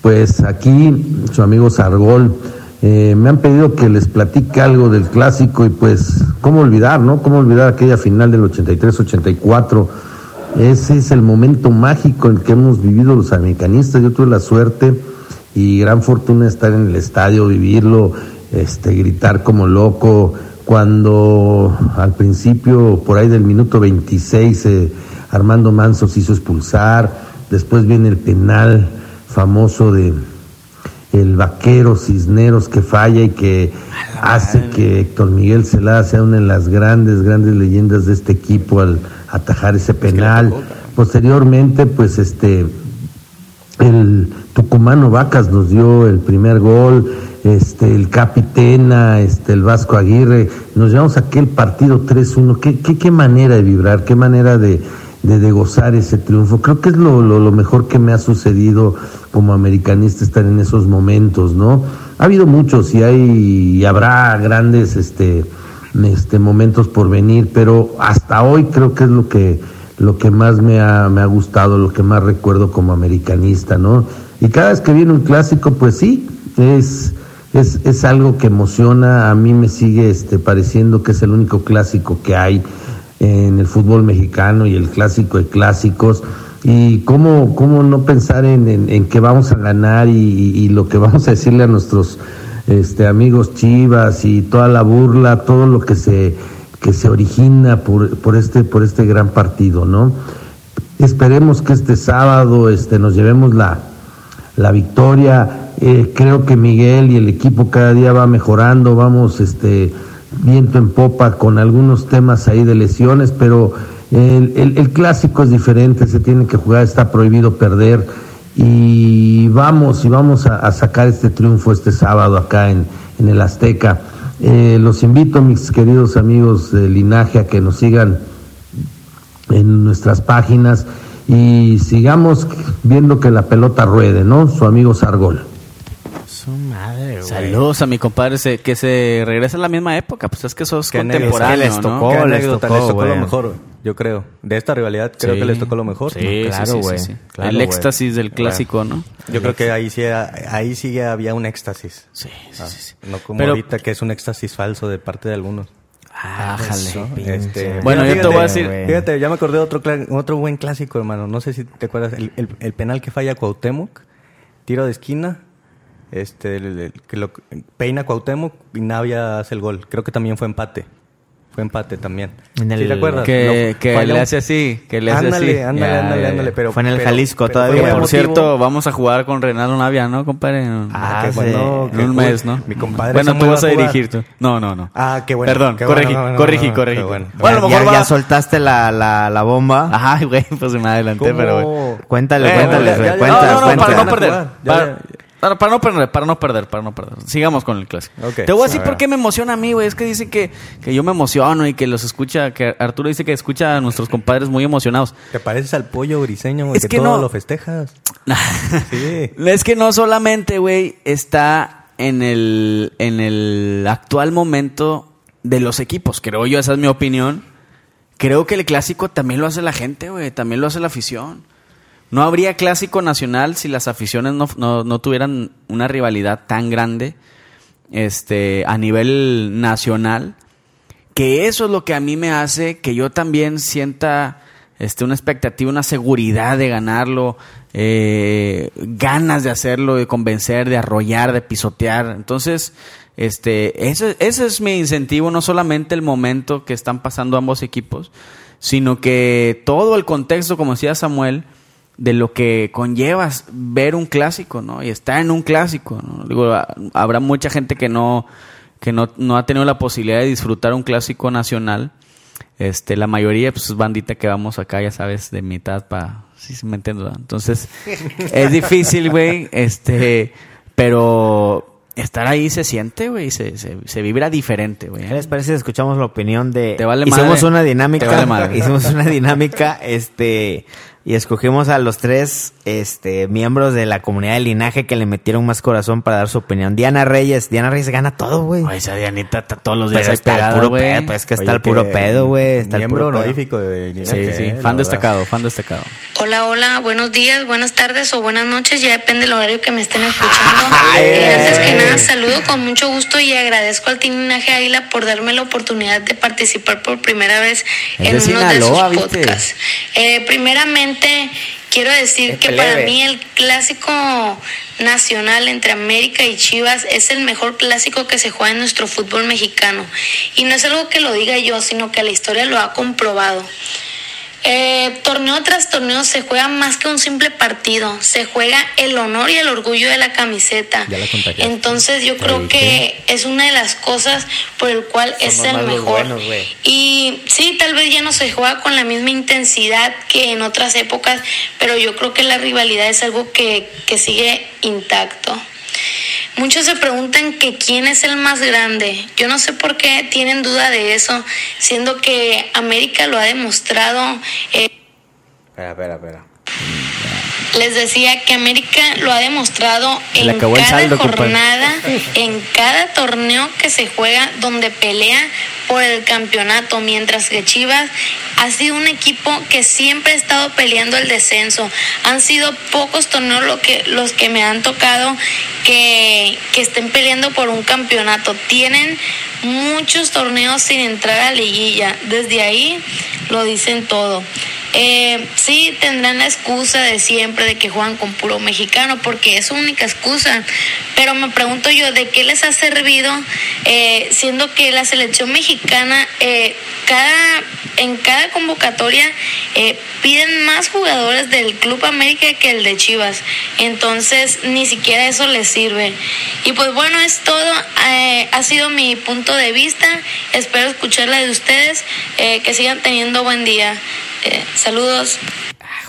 pues aquí su amigo Sargol, eh, me han pedido que les platique algo del clásico y pues, ¿cómo olvidar, no? ¿Cómo olvidar aquella final del 83-84? Ese es el momento mágico en que hemos vivido los americanistas, yo tuve la suerte y gran fortuna estar en el estadio, vivirlo, este, gritar como loco, cuando al principio, por ahí del minuto 26, eh, Armando Manso se hizo expulsar, después viene el penal famoso de el vaquero Cisneros que falla y que hace que Héctor Miguel Celada sea una de las grandes, grandes leyendas de este equipo al atajar ese penal. Posteriormente, pues este el Tucumano Vacas nos dio el primer gol, este, el Capitena, este, el Vasco Aguirre, nos llevamos aquel partido 3-1, ¿Qué, qué, qué manera de vibrar, qué manera de, de, de gozar ese triunfo. Creo que es lo, lo, lo mejor que me ha sucedido como americanista estar en esos momentos, ¿no? Ha habido muchos y hay y habrá grandes este, este momentos por venir, pero hasta hoy creo que es lo que lo que más me ha, me ha gustado, lo que más recuerdo como americanista, ¿no? Y cada vez que viene un clásico, pues sí, es, es, es algo que emociona, a mí me sigue este, pareciendo que es el único clásico que hay en el fútbol mexicano y el clásico de clásicos. Y cómo, cómo no pensar en, en, en vamos a ganar y, y, y, lo que vamos a decirle a nuestros este, amigos chivas y toda la burla, todo lo que se que se origina por, por, este, por este gran partido, ¿no? Esperemos que este sábado este, nos llevemos la, la victoria. Eh, creo que Miguel y el equipo cada día va mejorando, vamos este, viento en popa con algunos temas ahí de lesiones, pero el, el- clásico es diferente, se tiene que jugar, está prohibido perder y vamos y vamos a, a sacar este triunfo este sábado acá en, en el Azteca. Eh, los invito, mis queridos amigos de Linaje, a que nos sigan en nuestras páginas y sigamos viendo que la pelota ruede, ¿no? Su amigo Sargol. Su madre, güey. Saludos a mi compadre se- que se regresa a la misma época. Pues es que sos Qué anécdota contemporáneo, les ¿no? tocó. Qué les tocó, les tocó lo güey. Yo creo. De esta rivalidad creo Sí. que les tocó lo mejor. Sí, Claro, sí, sí, güey. sí. Claro, El éxtasis del clásico, ¿no? Yo creo que ahí sí, ahí sí que había un éxtasis. Sí, sí, Ah, sí, sí. No como Pero- ahorita que es un éxtasis falso de parte de algunos. Ájale. Este, Bueno, yo te fíjate, voy a decir-. Fíjate, ya me acordé de otro, otro buen clásico, hermano. No sé si te acuerdas. El, el- el penal que falla Cuauhtémoc. Tiro de esquina. Este, el- el- que lo peina Cuauhtémoc y Navia hace el gol. Creo que también fue empate. Fue empate también. En el- ¿Sí te acuerdas? Que, le hace así, que le hace ándale, así. Ándale, ándale, ándale. Pero, Fue en el pero- Jalisco pero todavía. por cierto, vamos a jugar con Renato Navia, ¿no, compadre? Ah, qué sí. bueno. en qué un mes, ¿no? Mi compadre Bueno, tú vas a dirigir tú. No, no, no. Ah, qué bueno. Perdón, qué corregí, corregí, corregí. qué bueno. Ya, soltaste la, bomba. Ajá, güey, pues me adelanté, pero güey. Cuéntale, Eh, cuéntale. Cuenta, no, no, no, para no perder. Para, no perder, para no perder, para no perder. Sigamos con el clásico. Te voy a decir por qué me emociona a mí, güey. Es que dice que, que yo me emociono y que los escucha, que Arturo dice que escucha a nuestros compadres muy emocionados. Te pareces al pollo briseño, güey, Es que, que todo no- lo festejas. Sí. Es que no solamente, güey, está en el, en el actual momento de los equipos, creo yo, esa es mi opinión. Creo que el clásico también lo hace la gente, güey, también lo hace la afición. No habría clásico nacional si las aficiones no, no- no tuvieran una rivalidad tan grande este, a nivel nacional. Que eso es lo que a mí me hace que yo también sienta este, una expectativa, una seguridad de ganarlo, eh, ganas de hacerlo, de convencer, de arrollar, de pisotear. Entonces, este, ese, ese es mi incentivo, no solamente el momento que están pasando ambos equipos, sino que todo el contexto, como decía Samuel, de lo que conlleva ver un clásico, ¿no? Y estar en un clásico, ¿no? Digo, ha- habrá mucha gente que no que no, no ha tenido la posibilidad de disfrutar un clásico nacional. Este, la mayoría pues es bandita que vamos acá, ya sabes, de mitad para sí sí me entiendo. Entonces, es difícil, güey, este, pero estar ahí se siente, güey, se, se, se vibra diferente, güey. ¿Qué les parece si escuchamos la opinión de... Te vale hicimos madre. una dinámica. Te vale madre. Hicimos una dinámica, este... Y escogimos a los tres este, miembros de la comunidad de linaje que le metieron más corazón para dar su opinión. Diana Reyes. Diana Reyes gana todo, güey. Ay, esa Dianita está todos los días Pero ahí está el puro pedo, pues es que está Oye, el puro que pedo, güey. Está el puro honorífico de Sí, Linaje, sí, eh, la fan destacado, fan destacado. Hola, hola, buenos días, buenas tardes o buenas noches, ya depende del horario que me estén escuchando. Eh, antes que nada, saludo con mucho gusto y agradezco al Team Linaje Águila por darme la oportunidad de participar por primera vez Es en de uno Sinaloa, de sus podcasts. Eh, quiero decir Es que plebe. para mí el clásico nacional entre América y Chivas es el mejor clásico que se juega en nuestro fútbol mexicano. Y no es algo que lo diga yo, sino que la historia lo ha comprobado. Eh, torneo tras torneo se juega más que un simple partido, se juega el honor y el orgullo de la camiseta. Ya la contagiaste. Entonces yo creo que es una de las cosas por el cual es el mejor. buenos, y sí, tal vez ya no se juega con la misma intensidad que en otras épocas, pero yo creo que la rivalidad es algo que, que sigue intacto. Muchos se preguntan que quién es el más grande. Yo no sé por qué tienen duda de eso, siendo que América lo ha demostrado. eh, Espera, espera, espera. Les decía que América lo ha demostrado en cada saldo, compadre. jornada, en cada torneo que se juega donde pelea por el campeonato, mientras que Chivas ha sido un equipo que siempre ha estado peleando el descenso. Han sido pocos torneos lo que, los que me han tocado que, que estén peleando por un campeonato. Tienen muchos torneos sin entrar a liguilla. Desde ahí lo dicen todo. Eh, sí, tendrán la excusa de siempre de que juegan con puro mexicano, porque es su única excusa. Pero me pregunto yo, ¿de qué les ha servido, eh, siendo que la selección mexicana eh, cada, en cada convocatoria eh, piden más jugadores del Club América que el de Chivas? Entonces, ni siquiera eso les sirve. Y pues bueno, es todo. Eh, ha sido mi punto de vista. Espero escuchar la de ustedes. Eh, que sigan teniendo buen día. Eh, saludos.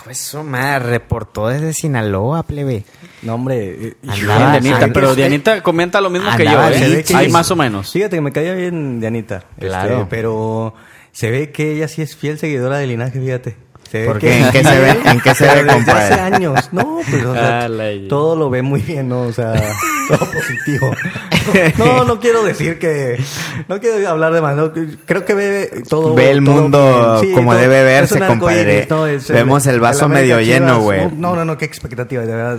Eso me reportó desde Sinaloa, plebe. No, hombre. Andaba- Bien, Dianita, and- pero Dianita comenta lo mismo que yo, ¿eh? Que- Hay más o menos. Fíjate que me caía bien Dianita. Claro. Este, pero se ve que ella sí es fiel seguidora del linaje, fíjate. Se ve ¿Por que- qué? ¿En qué se ve? ¿En qué se ve, compadre? hace años. No, pues, o sea, Ah, todo lo ve muy bien, ¿no? O sea, todo positivo. No, no quiero decir que... No quiero hablar de más. no, creo que ve todo... Ve el todo mundo. Sí, como todo- debe verse, compadre. ¿no? Es Vemos el vaso medio lleno, güey. No, no, no, qué expectativa, de verdad.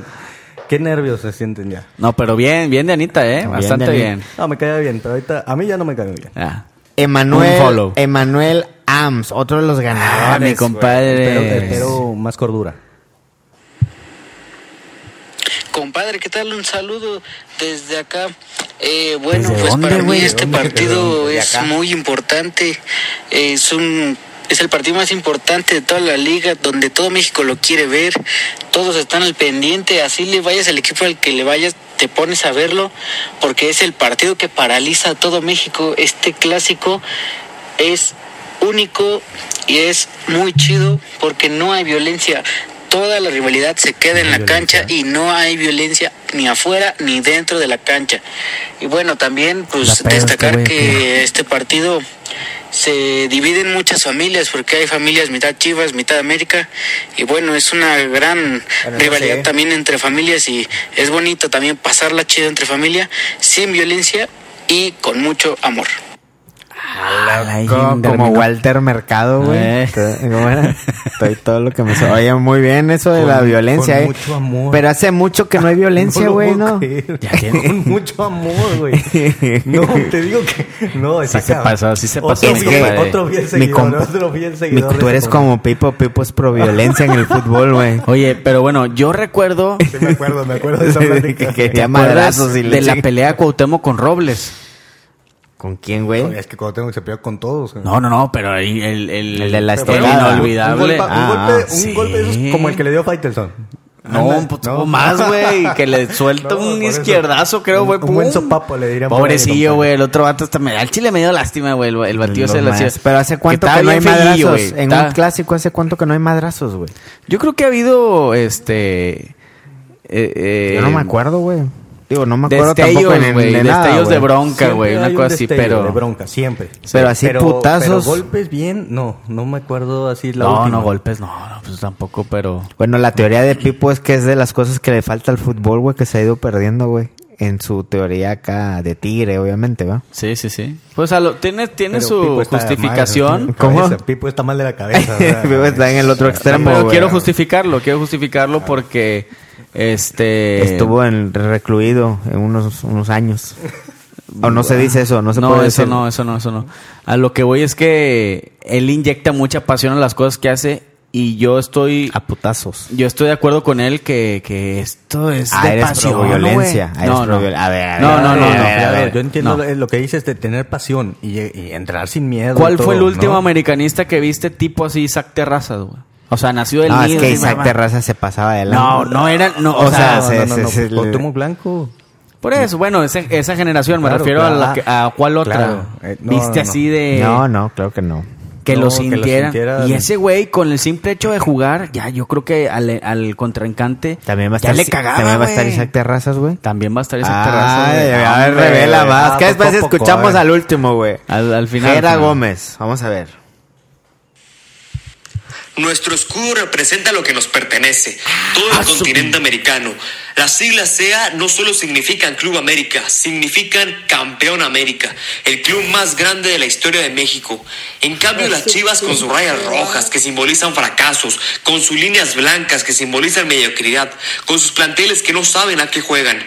Qué nervios se sienten ya. No, pero bien, bien Dianita, ¿eh? Bien, Bastante bien. No, me caía bien, pero ahorita a mí ya no me cae bien. Ah. Un Emanuel, follow. Emanuel Otro de los ganadores. Ah, mi compadre. Espero, espero más cordura. Compadre, ¿qué tal? Un saludo desde acá. Eh, bueno, ¿Desde pues dónde, para mí este partido ¿De es muy importante. Es un es el partido más importante de toda la liga, donde todo México lo quiere ver. Todos están al pendiente. Así le vayas al equipo al que le vayas, te pones a verlo, porque es el partido que paraliza a todo México. Este clásico es único y es muy chido porque no hay violencia. Toda la rivalidad se queda en la cancha y no hay violencia ni afuera ni dentro de la cancha. Y bueno, también pues destacar que este partido se divide en muchas familias porque hay familias mitad Chivas, mitad América y bueno, es una gran rivalidad también entre familias y es bonito también pasarla chido entre familia sin violencia y con mucho amor. Como, terminó. Walter Mercado, güey. Eh. ¿Cómo era? Estoy todo lo que me... so- Oye, muy bien eso de Con- la violencia, con eh. mucho amor. Pero hace mucho que no hay violencia, lo güey, creer. Con mucho amor, güey. No, te digo que... No, Sí se pasó, sí se Otro pasó, mi fiel- compadre. Otro Mi seguidor, otro Mi- seguidor. tú de eres como Pipo, Pipo es pro violencia en el fútbol, güey. Oye, pero bueno, yo recuerdo Sí, me acuerdo, me acuerdo de esa plática. que ¿Te madrazos y de la pelea Cuauhtémoc con Robles? ¿Con quién, güey? Es que cuando tengo que se pega con todos. güey. No, no, no, pero ahí el, el, El de la estelada. inolvidable. Un golpe, un Ah, golpe, un sí. golpe de esos como el que le dio Faitelson. No, un poco más, güey, que le suelta No, un por eso. izquierdazo, creo, Un- güey. un buen pum. sopapo le dirían Pobrecillo, güey, el otro vato hasta me al chile me dio lástima, güey, el, el batido se hacía. Pero hace cuánto que no hay madrazos. güey. En Está- un clásico, ¿hace cuánto que no hay madrazos, güey? Yo creo que ha habido, este... eh, eh, Yo no me acuerdo, güey. Digo, no me acuerdo Destellos, tampoco en, güey, de nada, destellos de bronca, güey, una hay un cosa así, pero... De bronca, siempre. Pero así putazos. Pero golpes bien, no, no me acuerdo así la No, última. no, golpes, no, no, pues tampoco, pero... Bueno, la teoría de Pipo es que es de las cosas que le falta al fútbol, güey, que se ha ido perdiendo, güey. En su teoría acá de tigre, obviamente, ¿va? Sí, sí, sí. Pues a lo, tiene, tiene Pero su justificación. ¿Cómo? Cabeza, Pipo está mal de la cabeza. Pipo está en el otro extremo, Pero güey. quiero justificarlo, quiero justificarlo porque este Estuvo en, recluido en unos, unos años. O no se dice eso, no se no, puede eso decir. no, eso no, eso no. A lo que voy es que él inyecta mucha pasión a las cosas que hace y yo estoy A putazos. yo estoy de acuerdo con él que, que esto es Ah, de eres pasión, pro violencia. ¿no, eres güey? pro no, viol-. A ver, a ver, No, no, ver, no, a no. ver, a ver. Yo entiendo No. lo- que dices de tener pasión y, y entrar sin miedo. ¿Cuál fue el último ¿no? americanista que viste tipo así Isaac Terrazas, güey? O sea, nació del No, es que Isaac mamá. Terraza se pasaba de No, no era, no, o, O sea, sea, se- no, no, se- no, se- Cuauhtémoc Blanco. por eso, bueno, ese- esa generación, me Claro, refiero a, la claro. que- a cuál otra. Claro. Eh, no, Viste no, no. así de No, no, creo que no. que, No, lo que lo sintiera. Y ese güey, con el simple hecho de jugar, ya yo creo que al, al contrincante También va a ya estar, le cagaba, también va a estar. Isaac Terrazas, güey. También va a estar Isaac Terrazas, a ver, revela más. ah, Que después poco escuchamos al último, güey. Al, al final. Jera. Gómez. Vamos a ver. Nuestro escudo representa lo que nos pertenece, todo el continente americano. Las siglas SEA no solo significan Club América, significan Campeón América, el club más grande de la historia de México. En cambio, las chivas con sus rayas rojas que simbolizan fracasos, con sus líneas blancas que simbolizan mediocridad, con sus planteles que no saben a qué juegan.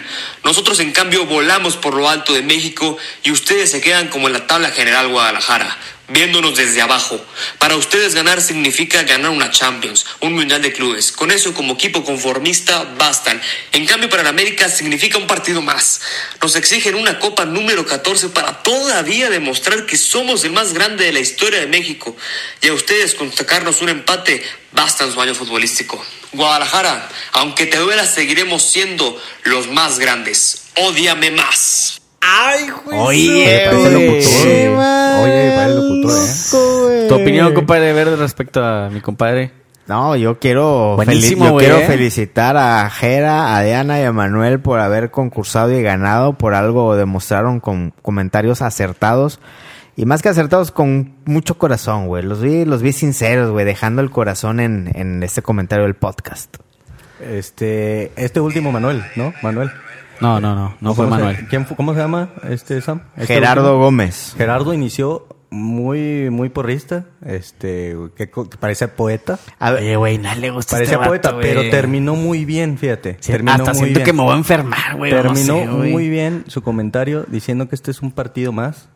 Nosotros, en cambio, volamos por lo alto de México y ustedes se quedan como en la tabla general Guadalajara. Viéndonos desde abajo. Para ustedes ganar significa ganar una Champions, un Mundial de Clubes. Con eso como equipo conformista bastan. En cambio para la América significa un partido más. Nos exigen una Copa número 14 para todavía demostrar que somos el más grande de la historia de México. Y a ustedes con sacarnos un empate bastan su año futbolístico. Guadalajara, aunque te duela, seguiremos siendo los más grandes. Ódiame más. Ay, Oye, parece güey. locutor, Tu opinión, compadre Verde, respecto a mi compadre. No, yo quiero, Buenísimo, yo quiero ¿eh? felicitar a Jera, a Diana y a Manuel por haber concursado y ganado. Por algo demostraron con comentarios acertados. Y más que acertados, con mucho corazón, güey. Los vi, los vi sinceros, güey, dejando el corazón en, en este comentario del podcast. Este, este último Manuel, ¿no? Manuel. No, no, no, no fue ¿Cómo se- Manuel. ¿Quién fu- ¿Cómo se llama este Sam? Este Gerardo último. Gómez. Gerardo inició muy, muy porrista, este, que, que parece poeta. Oye, güey, no le gusta Parecía este poeta, vato, pero terminó muy bien, fíjate. Sí, terminó hasta muy siento bien. que me voy a enfermar, güey, no Terminó sé, muy bien su comentario diciendo que este es un partido más.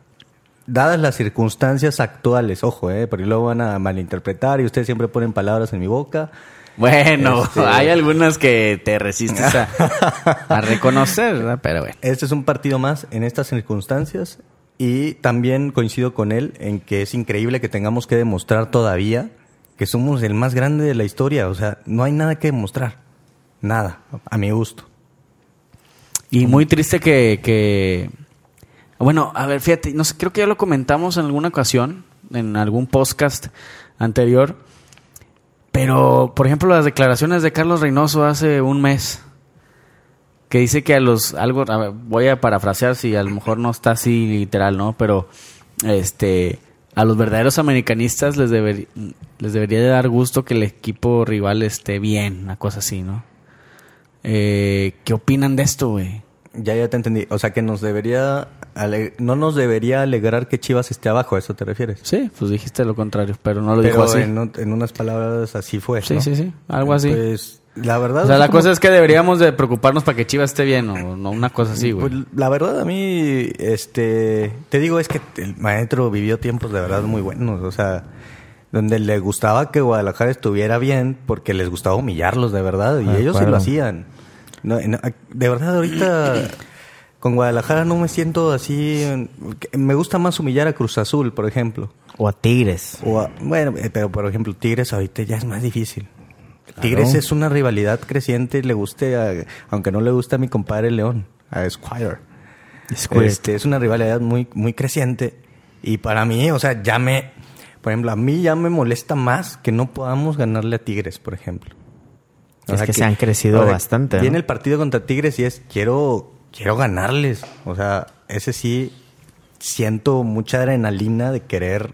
Dadas las circunstancias actuales, ojo, eh, porque luego van a malinterpretar y ustedes siempre ponen palabras en mi boca. Bueno, Este- hay algunas que te resistes a, a reconocer, ¿verdad? pero bueno. Este es un partido más en estas circunstancias y también coincido con él en que es increíble que tengamos que demostrar todavía que somos el más grande de la historia. O sea, no hay nada que demostrar. Nada, a mi gusto. Y muy triste que, que... Bueno, a ver, fíjate, no sé, creo que ya lo comentamos en alguna ocasión, en algún podcast anterior, pero, por ejemplo, las declaraciones de Carlos Reynoso hace un mes, que dice que a los, algo, a ver, voy a parafrasear si a lo mejor no está así literal, ¿no? Pero, este, a los verdaderos americanistas les, deber- les debería de dar gusto que el equipo rival esté bien, una cosa así, ¿no? Eh, ¿Qué opinan de esto, güey? Ya, ya te entendí. O sea, que nos debería... No nos debería alegrar que Chivas esté abajo, ¿a eso te refieres? Sí, pues dijiste lo contrario, pero no lo Pero dijo así. En, un- en unas palabras así fue, Sí, ¿no? sí, sí, algo así. La verdad... o sea, la como- cosa es que deberíamos de preocuparnos para que Chivas esté bien, o no una cosa así, güey. Pues, la verdad a mí, este, te digo es que el maestro vivió tiempos de verdad muy buenos, o sea, donde le gustaba que Guadalajara estuviera bien porque les gustaba humillarlos de verdad y ellos sí acuerdo. lo hacían. No, no, de verdad ahorita con Guadalajara no me siento así, me gusta más humillar a Cruz Azul, por ejemplo. O a Tigres. O a- bueno, eh, pero por ejemplo Tigres ahorita ya es más difícil. Tigres es una rivalidad creciente, le guste, a- aunque no le guste a mi compadre León, a Squire. Squire. Este, es una rivalidad muy, muy creciente. Y para mí, o sea, ya me, por ejemplo, a mí ya me molesta más que no podamos ganarle a Tigres, por ejemplo. Es que se han crecido bastante, ¿no? Viene el partido contra Tigres y es, quiero, quiero ganarles. O sea, ese sí, siento mucha adrenalina de querer,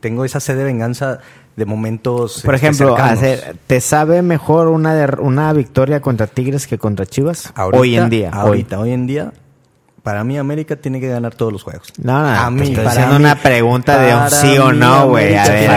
tengo esa sed de venganza de momentos. Por este, ejemplo, hacer- ¿te sabe mejor una, una victoria contra Tigres que contra Chivas? Ahorita- hoy en día. Ahorita, hoy en día, para mí América tiene que ganar todos los juegos. No, no, a te mí, estoy haciendo mí, una pregunta de un sí o no, güey. A ver, a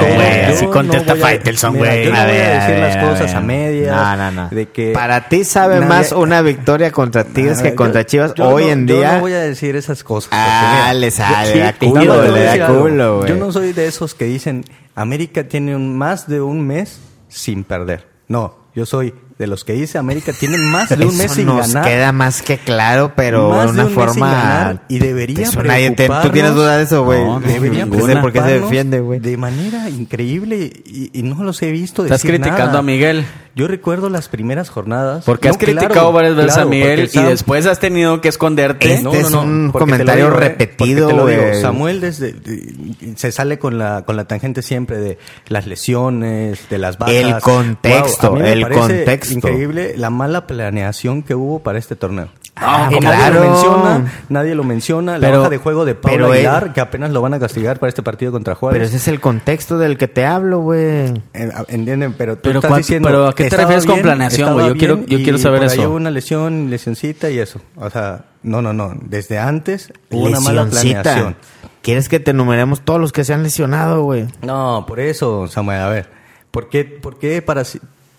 ver. Yo Así contesta Faitelson, güey. Yo no A voy ver, a a decir ver, las cosas ver. a medias. No, no, no. De que Para ti sabe Nadie- más una victoria contra Tigres que Yo- contra Chivas yo hoy no- en Yo día. no voy a decir esas cosas. Ah, mira, le yo- sale, le da yo culo, le da culo, güey. Yo no soy de esos que dicen América tiene un, más de un mes sin perder. No, yo soy de los que dice América tiene más de un mes sin nos ganar. queda más que claro, pero Más de de una un mes sin forma. y debería te- ¿Tú tienes duda de eso, güey? No, debería No sé por qué se defiende, güey. De manera increíble y, y no los he visto Estás decir criticando nada. a Miguel. Yo recuerdo las primeras jornadas. Porque has No, claro, criticado varias veces claro, a Miguel y después has tenido que esconderte. Este es un porque te comentario lo digo, ¿eh? repetido, Porque te lo digo, güey. Samuel desde, de- se sale con la, con la tangente siempre de las lesiones, de las bajas. El contexto, Wow, el parece contexto. Increíble la mala planeación que hubo para este torneo. Ah, claro. Nadie lo menciona, nadie lo menciona. La baja de juego de Pablo pero él- Aguilar, que apenas lo van a castigar para este partido contra Juárez. Pero ese es el contexto del que te hablo, güey. Entienden, pero tú Pero estás diciendo. pero ¿a qué te refieres con planeación, güey? Yo quiero- yo quiero saber por ahí eso. hubo una lesión, lesioncita y eso. O sea, no, no, no. Desde antes hubo una mala planeación. ¿Quieres que te enumeremos todos los que se han lesionado, güey? No, por eso, Samuel, a ver. ¿Por qué, por qué para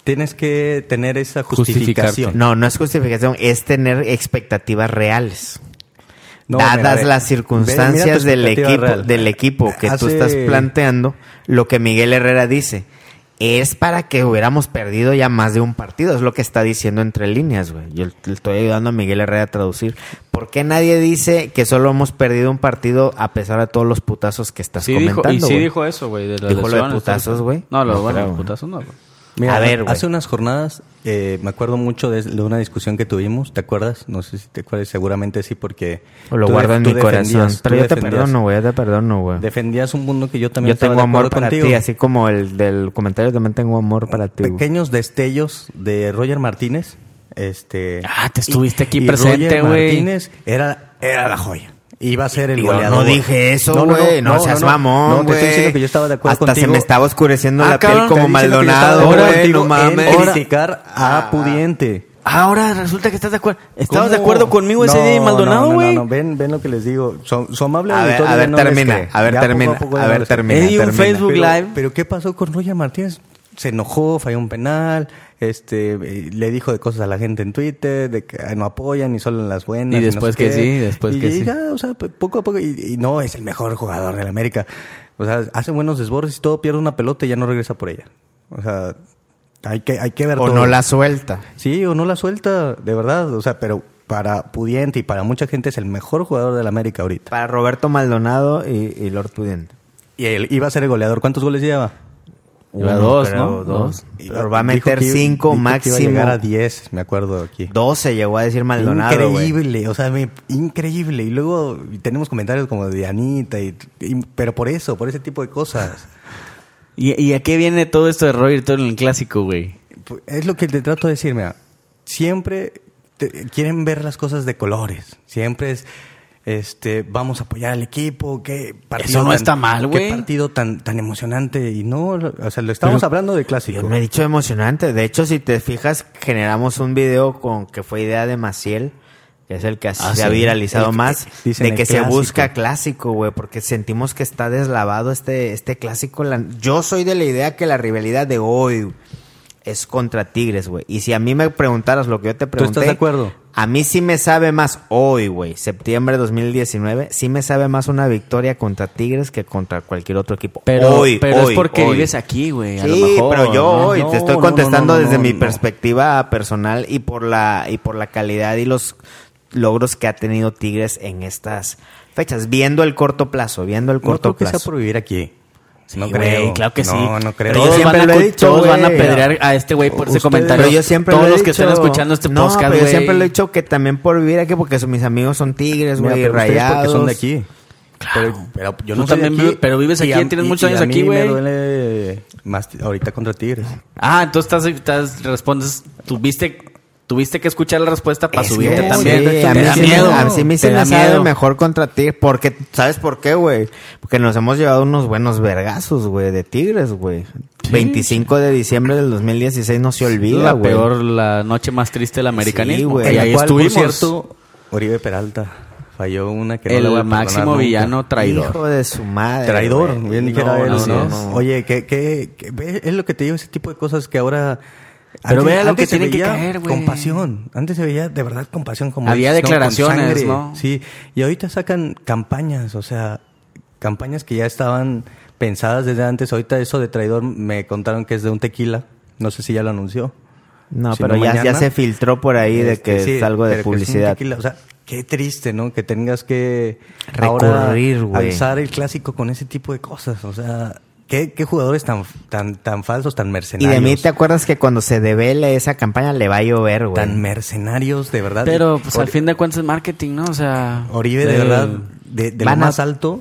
tienes que tener esa justificación? No, no es justificación, es tener expectativas reales. No, dadas las circunstancias del equipo, real. del equipo que tú Hace- estás planteando, lo que Miguel Herrera dice es para que hubiéramos perdido ya más de un partido, es lo que está diciendo entre líneas, güey. Yo le estoy ayudando a Miguel Herrera a traducir. ¿Por qué nadie dice que solo hemos perdido un partido a pesar de todos los putazos que estás Sí dijo, comentando? y sí dijo eso, güey. Dijo lo de lesiones, putazos, güey. No, lo No bueno, creo, los putazos no, güey. Mira, A ver, hace unas jornadas eh, me acuerdo mucho de, de una discusión que tuvimos, ¿te acuerdas? No sé si te acuerdas, seguramente sí, porque... Lo guardo en mi corazón. Pero yo te perdono, güey, yo te perdono, güey. Defendías un mundo que yo también Yo estaba tengo de amor para contigo. ti, así como el del comentario también tengo amor para ti. Pequeños destellos de Roger Martínez. Este, Ah, te estuviste aquí y presente, Roger güey. Martínez era, era la joya. Iba a ser el Yo goleador. no dije eso, No, no, no, güey. No, no, seas no, no. mamón, No, te estoy güey. diciendo que yo estaba de acuerdo Hasta contigo. se me estaba oscureciendo Ah, la cabrón, piel como Maldonado, güey. contigo No en mames. criticar a Pudiente. Ahora resulta que estás de acuerdo. ¿Estabas ¿Cómo? de acuerdo conmigo ese No, día y Maldonado, no, no, güey? No, no, ven, ven lo que les digo. Su, su amable A ver, a ver, termina, a ver, Ya poco termina, poco a ver, termina, Ey, un termina. Facebook pero, Live. Pero ¿qué pasó con Roger Martínez? Se enojó, falló un penal, este, eh, le dijo de cosas a la gente en Twitter, de que no apoyan y solo en las buenas. Y no después sé que qué. sí, después y que sí. ya, o sea, p- poco a poco, y, y no, es el mejor jugador de la América. O sea, hace buenos desbordes y todo, pierde una pelota y ya no regresa por ella. O sea, hay que, hay que ver O todo. no la suelta. Sí, o no la suelta, de verdad. O sea, pero para Pudiente y para mucha gente es el mejor jugador de la América ahorita. Para Roberto Maldonado y, y Lord Pudiente. Y él iba a ser el goleador. ¿Cuántos goles lleva? Uno, dos, creo, ¿no? Dos. Y Pero va a meter que iba- cinco que máximo. Iba a llegar a 10, me acuerdo aquí. 12 llegó a decir Maldonado, increíble, o sea, me- increíble. Y luego tenemos comentarios como de Anita, y, y- pero por eso, por ese tipo de cosas. ¿Y, y a qué viene todo esto de Roger todo en el clásico, güey? Pues, Es lo que te trato de decir, mira. Siempre te- quieren ver las cosas de colores. Siempre es, este, vamos a apoyar al equipo. Qué partido Eso no tan- está mal, güey. Qué partido tan, tan emocionante. Y no, o sea, lo estamos Pero- hablando de clásico. Yo no he dicho emocionante. De hecho, si te fijas, generamos un video con que fue idea de Maciel, que es el que Ah, se ha sí. viralizado El- más, de que se busca clásico, güey, porque sentimos que está deslavado este, este clásico. La- Yo soy de la idea que la rivalidad de hoy es contra Tigres, güey. Y si a mí me preguntaras lo que yo te ¿Tú pregunté, estás de acuerdo? a mí sí me sabe más hoy, güey, septiembre de 2019, sí me sabe más una victoria contra Tigres que contra cualquier otro equipo. Pero, hoy, pero hoy, es porque hoy. vives aquí, güey. Sí, lo mejor, pero yo ¿no? hoy No, te estoy no, contestando no, no, desde no, mi no. perspectiva personal y por la y por la calidad y los logros que ha tenido Tigres en estas fechas, viendo el corto plazo, viendo el No corto creo que sea plazo. por vivir aquí. Sí, no creo. claro que no, sí. No, creo. Pero Todos, yo van siempre a, lo he dicho, todos van a pedrear a este güey por ese comentario. Pero yo siempre Todos lo he los que están dicho- escuchando este no, podcast, güey. yo siempre lo he dicho que también por vivir aquí porque son- mis amigos son Tigres, güey, rayados. porque son de aquí. Pero, pero yo Tú no soy de también aquí. vi- pero vives aquí, tienes y- muchos y años a aquí, mí güey. me duele más ahorita contra Tigres. Ah, entonces estás, estás respondes, tuviste, tuviste que escuchar la respuesta para Es subirte que también. sí, a mí da sí miedo. me- a mí sí me miedo. mejor contra Tigres. Porque, ¿sabes por qué, güey? Porque nos hemos llevado unos buenos vergazos, güey, de Tigres, güey. 25 de diciembre del 2016 no se olvida, la güey. peor, la noche más triste del americanismo. güey. la ahí estuvimos. cierto, Oribe Peralta falló una que no El le voy a perdonar máximo nunca. villano traidor. Hijo de su madre. Traidor, bien No, no, ¿no? no, no. Oye, que, que, que- es lo que te digo, ese tipo de cosas que ahora... Pero vea lo que tiene que caer, güey. Con pasión. Antes se veía de verdad con pasión. Como Había declaraciones. ¿no? Sí. Y ahorita sacan campañas, o sea, campañas que ya estaban pensadas desde antes. Ahorita eso de traidor me contaron que es de un tequila. No sé si ya lo anunció. No, Si pero no, ya, ya mañana. se filtró por ahí de Este, que sí, es algo de pero que es un publicidad. tequila. O sea, qué triste, ¿no? Que tengas que Recurrir, güey. alzar el clásico con ese tipo de cosas. O sea, qué, qué jugadores tan, tan, tan falsos, tan Y mercenarios. de mí te acuerdas que cuando se devele esa campaña le va a llover, güey. Tan mercenarios, de verdad. Pero, pues, al fin de cuentas es marketing, ¿no? O sea... Oribe, de eh, verdad, de, de lo a- más alto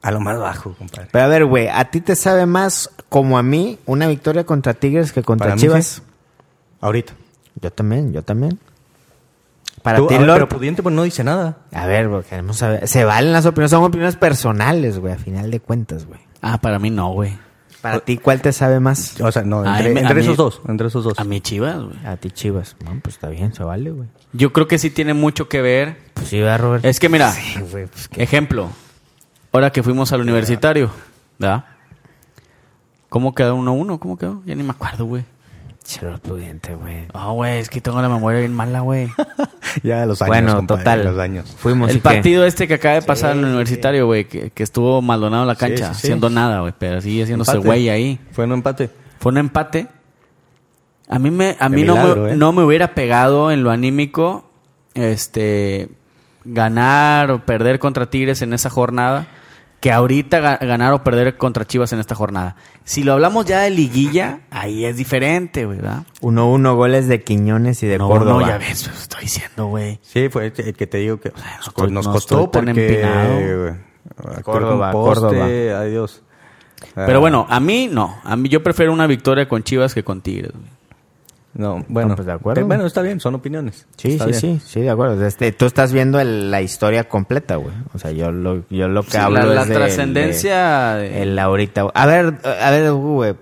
a lo más bajo, compadre. Pero a ver, güey, ¿a ti te sabe más como a mí una victoria contra Tigres que contra Para mí, Chivas? sí. Ahorita. Yo también, yo también. Para ti, a ver, Lord, pero Pudiente pues no dice nada. A ver, güey, queremos saber. Se valen las opiniones, son opiniones personales, güey, a final de cuentas, güey. Ah, para mí no, güey. Para ti, ¿cuál te sabe más? O sea, no, entre, mí- esos dos, entre esos dos. A mí Chivas, güey. A ti, Chivas. Bueno, pues está bien, se vale, güey. Yo creo que sí tiene mucho que ver. Pues sí, va, Robert. Es que mira, Sí, güey, pues que... ejemplo. Ahora que fuimos al universitario, ¿verdad? ¿Cómo quedó 1-1? ¿Cómo quedó? Ya ni me acuerdo, güey. Chero pudiente, güey. Ah, güey, es que tengo la memoria bien mala, güey. Ya los años. Bueno, compadre, total. Los años. Fuimos El qué. partido este que acaba de pasar en el universitario, güey, que, que estuvo Maldonado en la cancha, Sí, sí, sí. haciendo nada, güey, pero sigue haciéndose güey ahí. Fue un empate. Fue un empate. A mí me, a mí no, me, ¿eh? no me hubiera pegado en lo anímico, este, ganar o perder contra Tigres en esa jornada, que ahorita ga- ganar o perder contra Chivas en esta jornada. Si lo hablamos ya de liguilla, ahí es diferente, güey, ¿verdad? 1-1 goles de Quiñones y de No, Córdoba. no, ya ves, lo estoy diciendo, güey. Sí, fue el que te digo que nos no costó estoy tan porque... empinado. güey, Córdoba, poste, Córdoba. Adiós. Pero Ah, bueno, a mí no. A mí yo prefiero una victoria con Chivas que con Tigres, güey. No, bueno. No, pues de acuerdo. Eh, Bueno, está bien, son opiniones. Sí, Está sí, bien. sí, sí, de acuerdo. Este, tú estás viendo el- la historia completa, güey. O sea, yo lo, yo lo que Sí, hablo la- la es del- trascendencia de- de- El ahorita. güey. A ver, a ver, güey.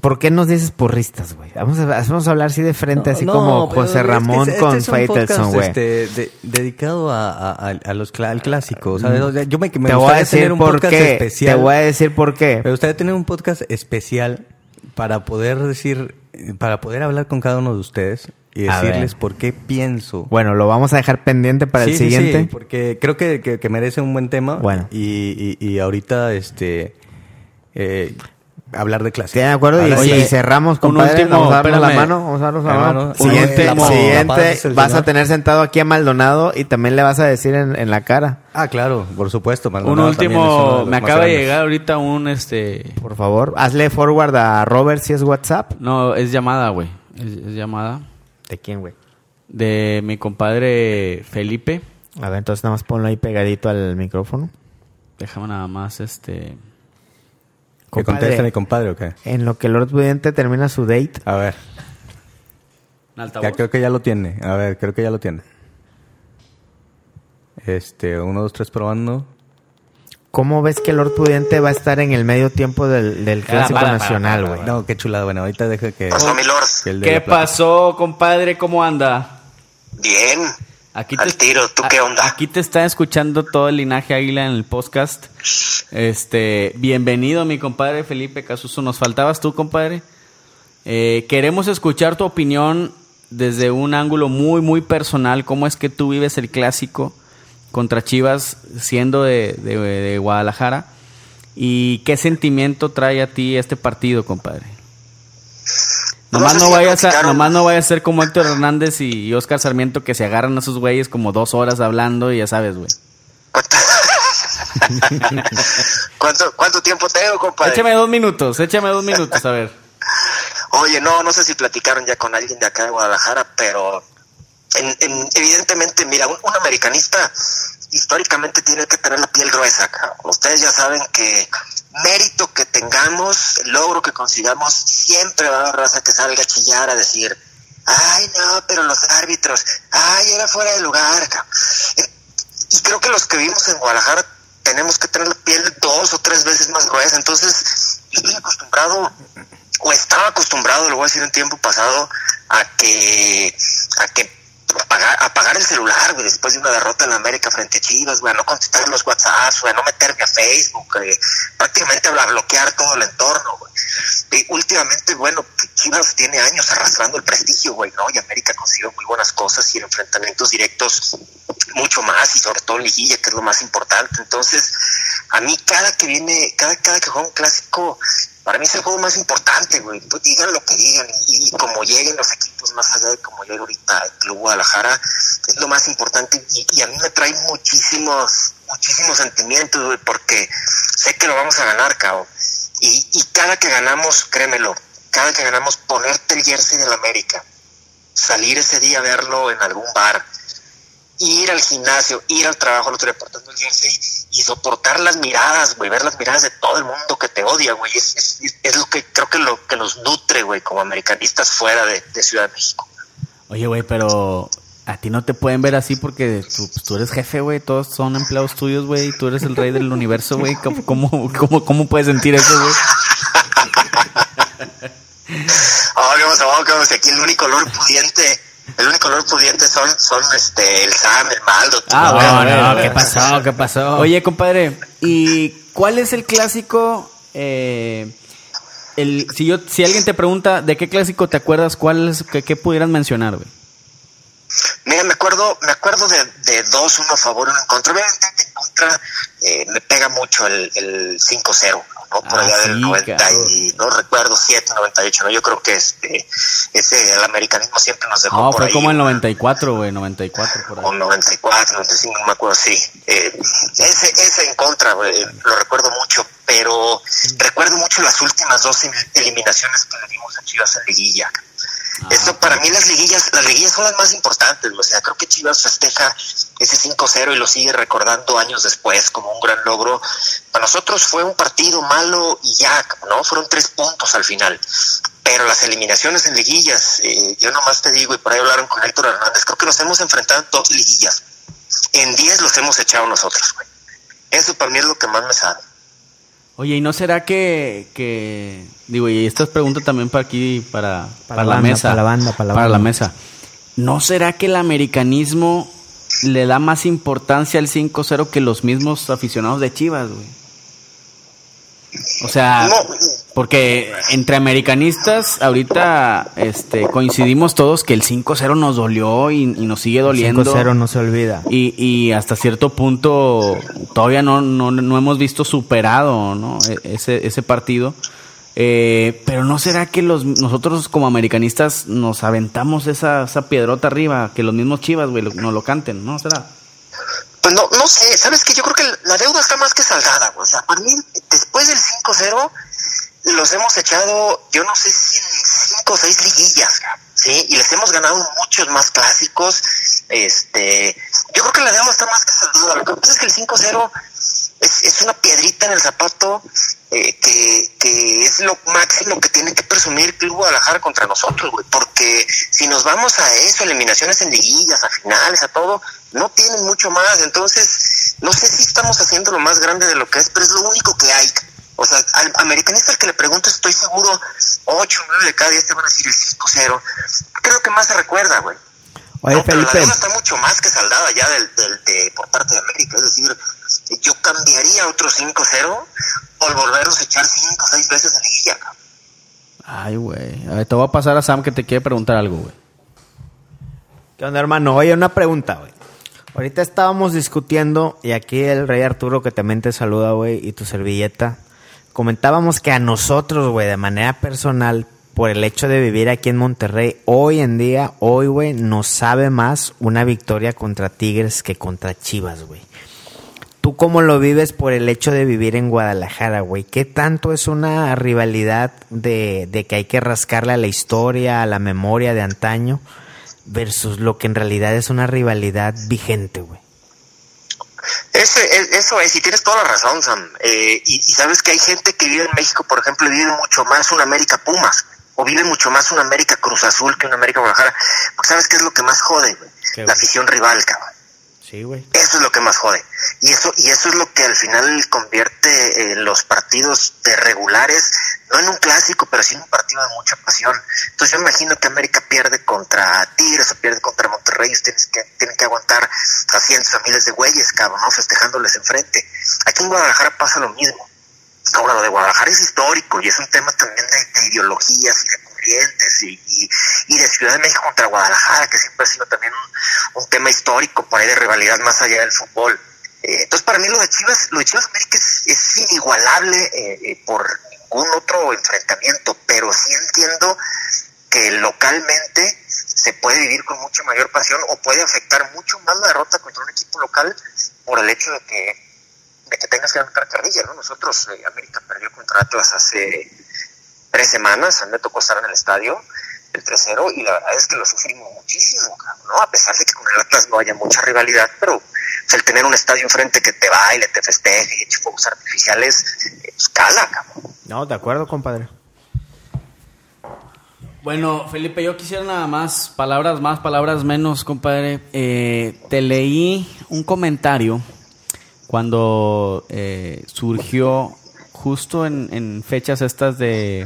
¿Por qué nos dices porristas, güey? Vamos a, vamos a hablar así de frente, así No, como José es que Ramón este- con este Faitelson, güey. este, de- dedicado a, a- los cla- al clásico, ¿sabes? O sea, yo me, me Te voy a decir tener un por podcast qué. especial. Te voy a decir por qué. Me gustaría tener un podcast especial para poder decir, para poder hablar con cada uno de ustedes y decirles por qué pienso. Bueno, lo vamos a dejar pendiente para Sí, el sí, sí, siguiente. porque creo que, que- que merece un buen tema. Bueno. Y, y- y ahorita, este, eh, hablar de clásico. ¿Estoy de acuerdo? Y, y cerramos, un compadre. último, vamos a darnos la mano. Vamos a darnos la mano. un Siguiente, siguiente, La vas a tener sentado aquí a Maldonado y también le vas a decir en, en la cara. Ah, claro, por supuesto. Un Maldonado uno último, me acaba de llegar ahorita un este Por favor, hazle forward a Robert si es WhatsApp. no, es llamada, güey. Es, es llamada ¿De quién, güey? de mi compadre Felipe. A ver, entonces nada más ponlo ahí pegadito al micrófono. Déjame nada más este Que conteste mi compadre, ¿o qué? En lo que Lord Pudiente termina su date. A ver. ¿Un altavoz? Ya creo que ya lo tiene. A ver, creo que ya lo tiene. Este, uno, dos, tres probando. ¿Cómo ves que Lord Pudiente va a estar en el medio tiempo del, del Clásico para, para, Nacional, güey? No, qué chulada. Bueno, ahorita deja que. Pasó mi lord. que ¿Qué pasó, compadre? ¿Cómo anda? Bien. Aquí Al tiro, ¿tú qué onda? Aquí te está escuchando todo el linaje águila en el podcast. Este, bienvenido, mi compadre Felipe Casuso. Nos faltabas tú, compadre. Eh, queremos escuchar tu opinión desde un ángulo muy, muy personal. ¿Cómo es que tú vives el clásico contra Chivas siendo de, de- de Guadalajara? ¿Y qué sentimiento trae a ti este partido, compadre? Nomás sé no, si vayas a, nomás no vayas a ser como Héctor Hernández y Oscar Sarmiento que se agarran a esos güeyes como dos horas hablando y ya sabes, güey. ¿Cuánto, ¿Cuánto tiempo tengo, compadre? Échame dos minutos, échame dos minutos, a ver. Oye, no, no sé si platicaron ya con alguien de acá de Guadalajara, pero en- en- evidentemente, mira, un, un americanista históricamente tiene que tener la piel gruesa. cabrón. Ustedes ya saben que mérito que tengamos, logro que consigamos, siempre va a haber raza que salga a chillar a decir, ay, no, pero los árbitros, ay, era fuera de lugar. cabrón". Eh, Y creo que los que vivimos en Guadalajara tenemos que tener la piel dos o tres veces más gruesa. Entonces, yo estoy acostumbrado o estaba acostumbrado, lo voy a decir en tiempo pasado, a que, a que apagar, apagar el celular, güey, después de una derrota en América frente a Chivas, güey, a no contestar los WhatsApps, güey, a no meterme a Facebook, güey, prácticamente a bloquear todo el entorno, güey. Y últimamente, bueno, Chivas tiene años arrastrando el prestigio, güey, ¿no? Y América consiguió muy buenas cosas y en enfrentamientos directos mucho más y sobre todo en liguilla, que es lo más importante. Entonces, a mí cada que viene, cada, cada que juega un clásico, para mí es el juego más importante, güey. Digan lo que digan y, como lleguen los equipos más allá de como llega ahorita el Club Guadalajara, es lo más importante y, y a mí me trae muchísimos, muchísimos sentimientos, güey, porque sé que lo vamos a ganar, cabrón. Y, y cada que ganamos, créemelo, cada que ganamos, ponerte el jersey del América, salir ese día a verlo en algún bar, ir al gimnasio, ir al trabajo, el otro día portando el jersey y soportar las miradas, güey, ver las miradas de todo el mundo que te odia, güey, es, es, es lo que creo que lo que nos nutre, güey, como americanistas fuera de, de Ciudad de México. Oye, güey, pero a ti no te pueden ver así porque tú, pues, tú eres jefe, güey. Todos son empleados tuyos, güey. y Tú eres el rey del universo, güey. ¿Cómo, cómo, cómo, cómo puedes sentir eso, güey? Ah, vamos, vamos, vamos, aquí el único olor pudiente, el único olor pudiente son, son este, el Sam, el Maldo. Ah, güey. bueno, no, ¿qué pasó? ¿Qué pasó? Oye, compadre, ¿y cuál es el clásico? eh, el, si, yo, si alguien te pregunta de qué clásico te acuerdas, ¿cuál es, qué, qué pudieras mencionar, güey? Mira, me acuerdo, me acuerdo de, de dos, uno a favor, uno en contra. Obviamente en contra eh, me pega mucho el, el 5-0, ¿no? Por Ah, allá del sí, 90 claro. y no recuerdo 7, 98, ¿no? Yo creo que este, ese, el americanismo siempre nos dejó No, por fue ahí. como el 94, güey, 94 por ahí. O 94, 95, no me acuerdo, sí. Eh, ese, ese en contra, güey, lo recuerdo mucho, pero recuerdo mucho las últimas dos eliminaciones que le dimos a Chivas en liguilla. Eso para mí las liguillas, las liguillas son las más importantes, o sea, creo que Chivas festeja ese 5-0 y lo sigue recordando años después como un gran logro. Para nosotros fue un partido malo y ya, ¿no? Fueron tres puntos al final. Pero las eliminaciones en liguillas, eh, yo nomás te digo, y por ahí hablaron con Héctor Hernández, creo que nos hemos enfrentado en dos liguillas. En 10 los hemos echado nosotros, güey. Eso para mí es lo que más me sabe. Oye, ¿y no será que, que digo, y esta es pregunta también para aquí, para, para, la la, banda, mesa, para la banda, para la la banda. mesa? ¿No será que el americanismo le da más importancia al 5-0 que los mismos aficionados de Chivas, güey? O sea, porque entre americanistas ahorita este, coincidimos todos que el 5-0 nos dolió y, y nos sigue doliendo. 5-0 no se olvida. Y, y hasta cierto punto todavía no, no, no hemos visto superado ¿no? E- ese, ese partido. Eh, pero ¿no será que los, nosotros como americanistas nos aventamos esa, esa piedrota arriba? Que los mismos chivas, güey, nos lo canten, ¿no? ¿Será? Pues no, no sé, sabes que yo creo que la deuda está más que saldada, güey. O sea, para mí, después del 5-0, los hemos echado, yo no sé si 5 o 6 liguillas, ¿sí? Y les hemos ganado muchos más clásicos. Este, yo creo que la deuda está más que saldada. Lo que pasa es que el 5-0 es, es una piedrita en el zapato eh, que, que es lo máximo que tiene que presumir el Club Guadalajara contra nosotros, güey. Porque si nos vamos a eso, eliminaciones en liguillas, a finales, a todo, no tienen mucho más. Entonces, no sé si estamos haciendo lo más grande de lo que es, pero es lo único que hay. O sea, al americanista al que le pregunto, estoy seguro, 8, 9 de cada 10 te van a decir el 5-0. ¿Qué es lo que más se recuerda, güey? Oye, No, pero la Felipe. deuda está mucho más que saldada ya del, del- de, por parte de América. Es decir, yo cambiaría otro 5-0 por volverlos a echar 5 o 6 veces en liguilla. Ay, güey. A ver, te voy a pasar a Sam que te quiere preguntar algo, güey. ¿Qué onda, hermano? Oye, una pregunta, güey. Ahorita estábamos discutiendo, y aquí el rey Arturo, que también te saluda, güey, y tu servilleta, comentábamos que a nosotros, güey, de manera personal, por el hecho de vivir aquí en Monterrey, hoy en día, hoy, güey, nos sabe más una victoria contra Tigres que contra Chivas, güey. ¿Tú cómo lo vives por el hecho de vivir en Guadalajara, güey? ¿Qué tanto es una rivalidad de, que hay que rascarle a la historia, a la memoria de antaño, versus lo que en realidad es una rivalidad vigente, güey? Ese, es- eso es, y tienes toda la razón, Sam. Eh, y, y sabes que hay gente que vive en México, por ejemplo, vive mucho más un América Pumas, o vive mucho más un América Cruz Azul que un América Guadalajara. Porque sabes qué es lo que más jode, güey? ¿Qué, La afición rival, cabrón. Sí, güey. Eso es lo que más jode. Y eso, y eso es lo que al final convierte eh, los partidos de regulares, no en un clásico, pero sí en un partido de mucha pasión. Entonces yo imagino que América pierde contra Tigres o pierde contra Monterrey, ustedes que, tienen que aguantar a cientos, a miles de güeyes, cabrón, ¿no? festejándoles enfrente. Aquí en Guadalajara pasa lo mismo. Ahora, lo de Guadalajara es histórico y es un tema también de, de ideologías y de corrientes y, y, de Ciudad de México contra Guadalajara, que siempre ha sido también un, un tema histórico por ahí de rivalidad más allá del fútbol. Eh, entonces, para mí lo de Chivas, lo de Chivas América es, es inigualable eh, eh, por ningún otro enfrentamiento, pero sí entiendo que localmente se puede vivir con mucha mayor pasión o puede afectar mucho más la derrota contra un equipo local por el hecho de que de que tengas que aventar carrilla, ¿no? Nosotros, eh, América perdió contra Atlas hace tres semanas, a mí me tocó estar en el estadio, el 3-0, y la verdad es que lo sufrimos muchísimo, cabrón, ¿no? A pesar de que con el Atlas no haya mucha rivalidad, pero pues, el tener un estadio enfrente que te baile, te festeje y eche fuegos artificiales, eh, pues cala, cabrón. No, de acuerdo, compadre. Bueno, Felipe, yo quisiera nada más, palabras más, palabras menos, compadre. Eh, te leí un comentario cuando eh, surgió justo en, en fechas estas de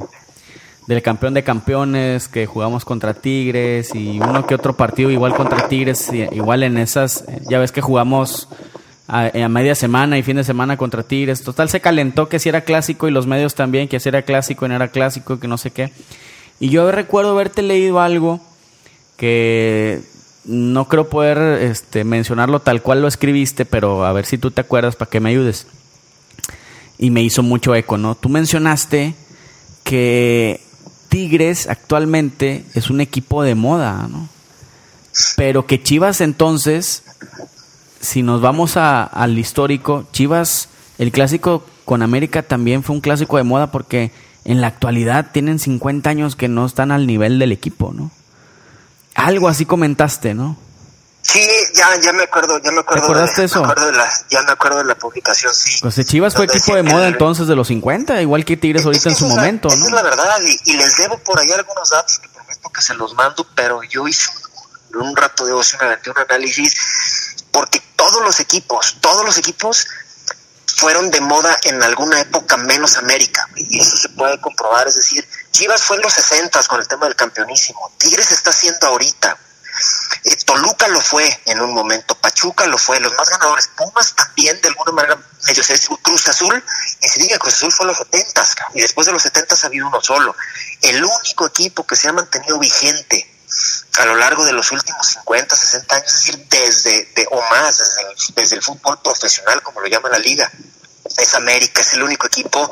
del campeón de campeones que jugamos contra Tigres y uno que otro partido igual contra Tigres, igual en esas, ya ves que jugamos a, a media semana y fin de semana contra Tigres. Total se calentó que si era clásico y los medios también, que si era clásico y no era clásico, que no sé qué. Y yo recuerdo haberte leído algo que no creo poder este, mencionarlo tal cual lo escribiste, pero a ver si tú te acuerdas para que me ayudes. Y me hizo mucho eco, ¿no? Tú mencionaste que Tigres actualmente es un equipo de moda, ¿no? Pero que Chivas entonces, si nos vamos al histórico, Chivas, el clásico con América también fue un clásico de moda porque en la actualidad tienen 50 años que no están al nivel del equipo, ¿no? Algo así comentaste, ¿no? Sí, ya, ya me acuerdo, ya me acuerdo. acordaste de, eso? Me acuerdo de la, ya me acuerdo de la publicación, sí. Pues de Chivas fue equipo de moda que- entonces de los 50, igual que Tigres ahorita en su Esa es momento, esa es ¿no? la verdad, y, y les debo por ahí algunos datos que prometo que se los mando, pero yo hice un, un rato de ocio, me aventé un análisis, porque todos los equipos, todos los equipos fueron de moda en alguna época menos América, y eso se puede comprobar, es decir, Chivas fue en los 60 con el tema del campeonísimo, Tigres está haciendo ahorita, eh, Toluca lo fue en un momento, Pachuca lo fue, los más ganadores, Pumas también de alguna manera, medio se Cruz Azul, y se diga Cruz Azul fue en los 70 y después de los 70 ha habido uno solo. El único equipo que se ha mantenido vigente a lo largo de los últimos 50, 60 años, es decir, desde de, o más, desde el fútbol profesional, como lo llama la liga, es América, es el único equipo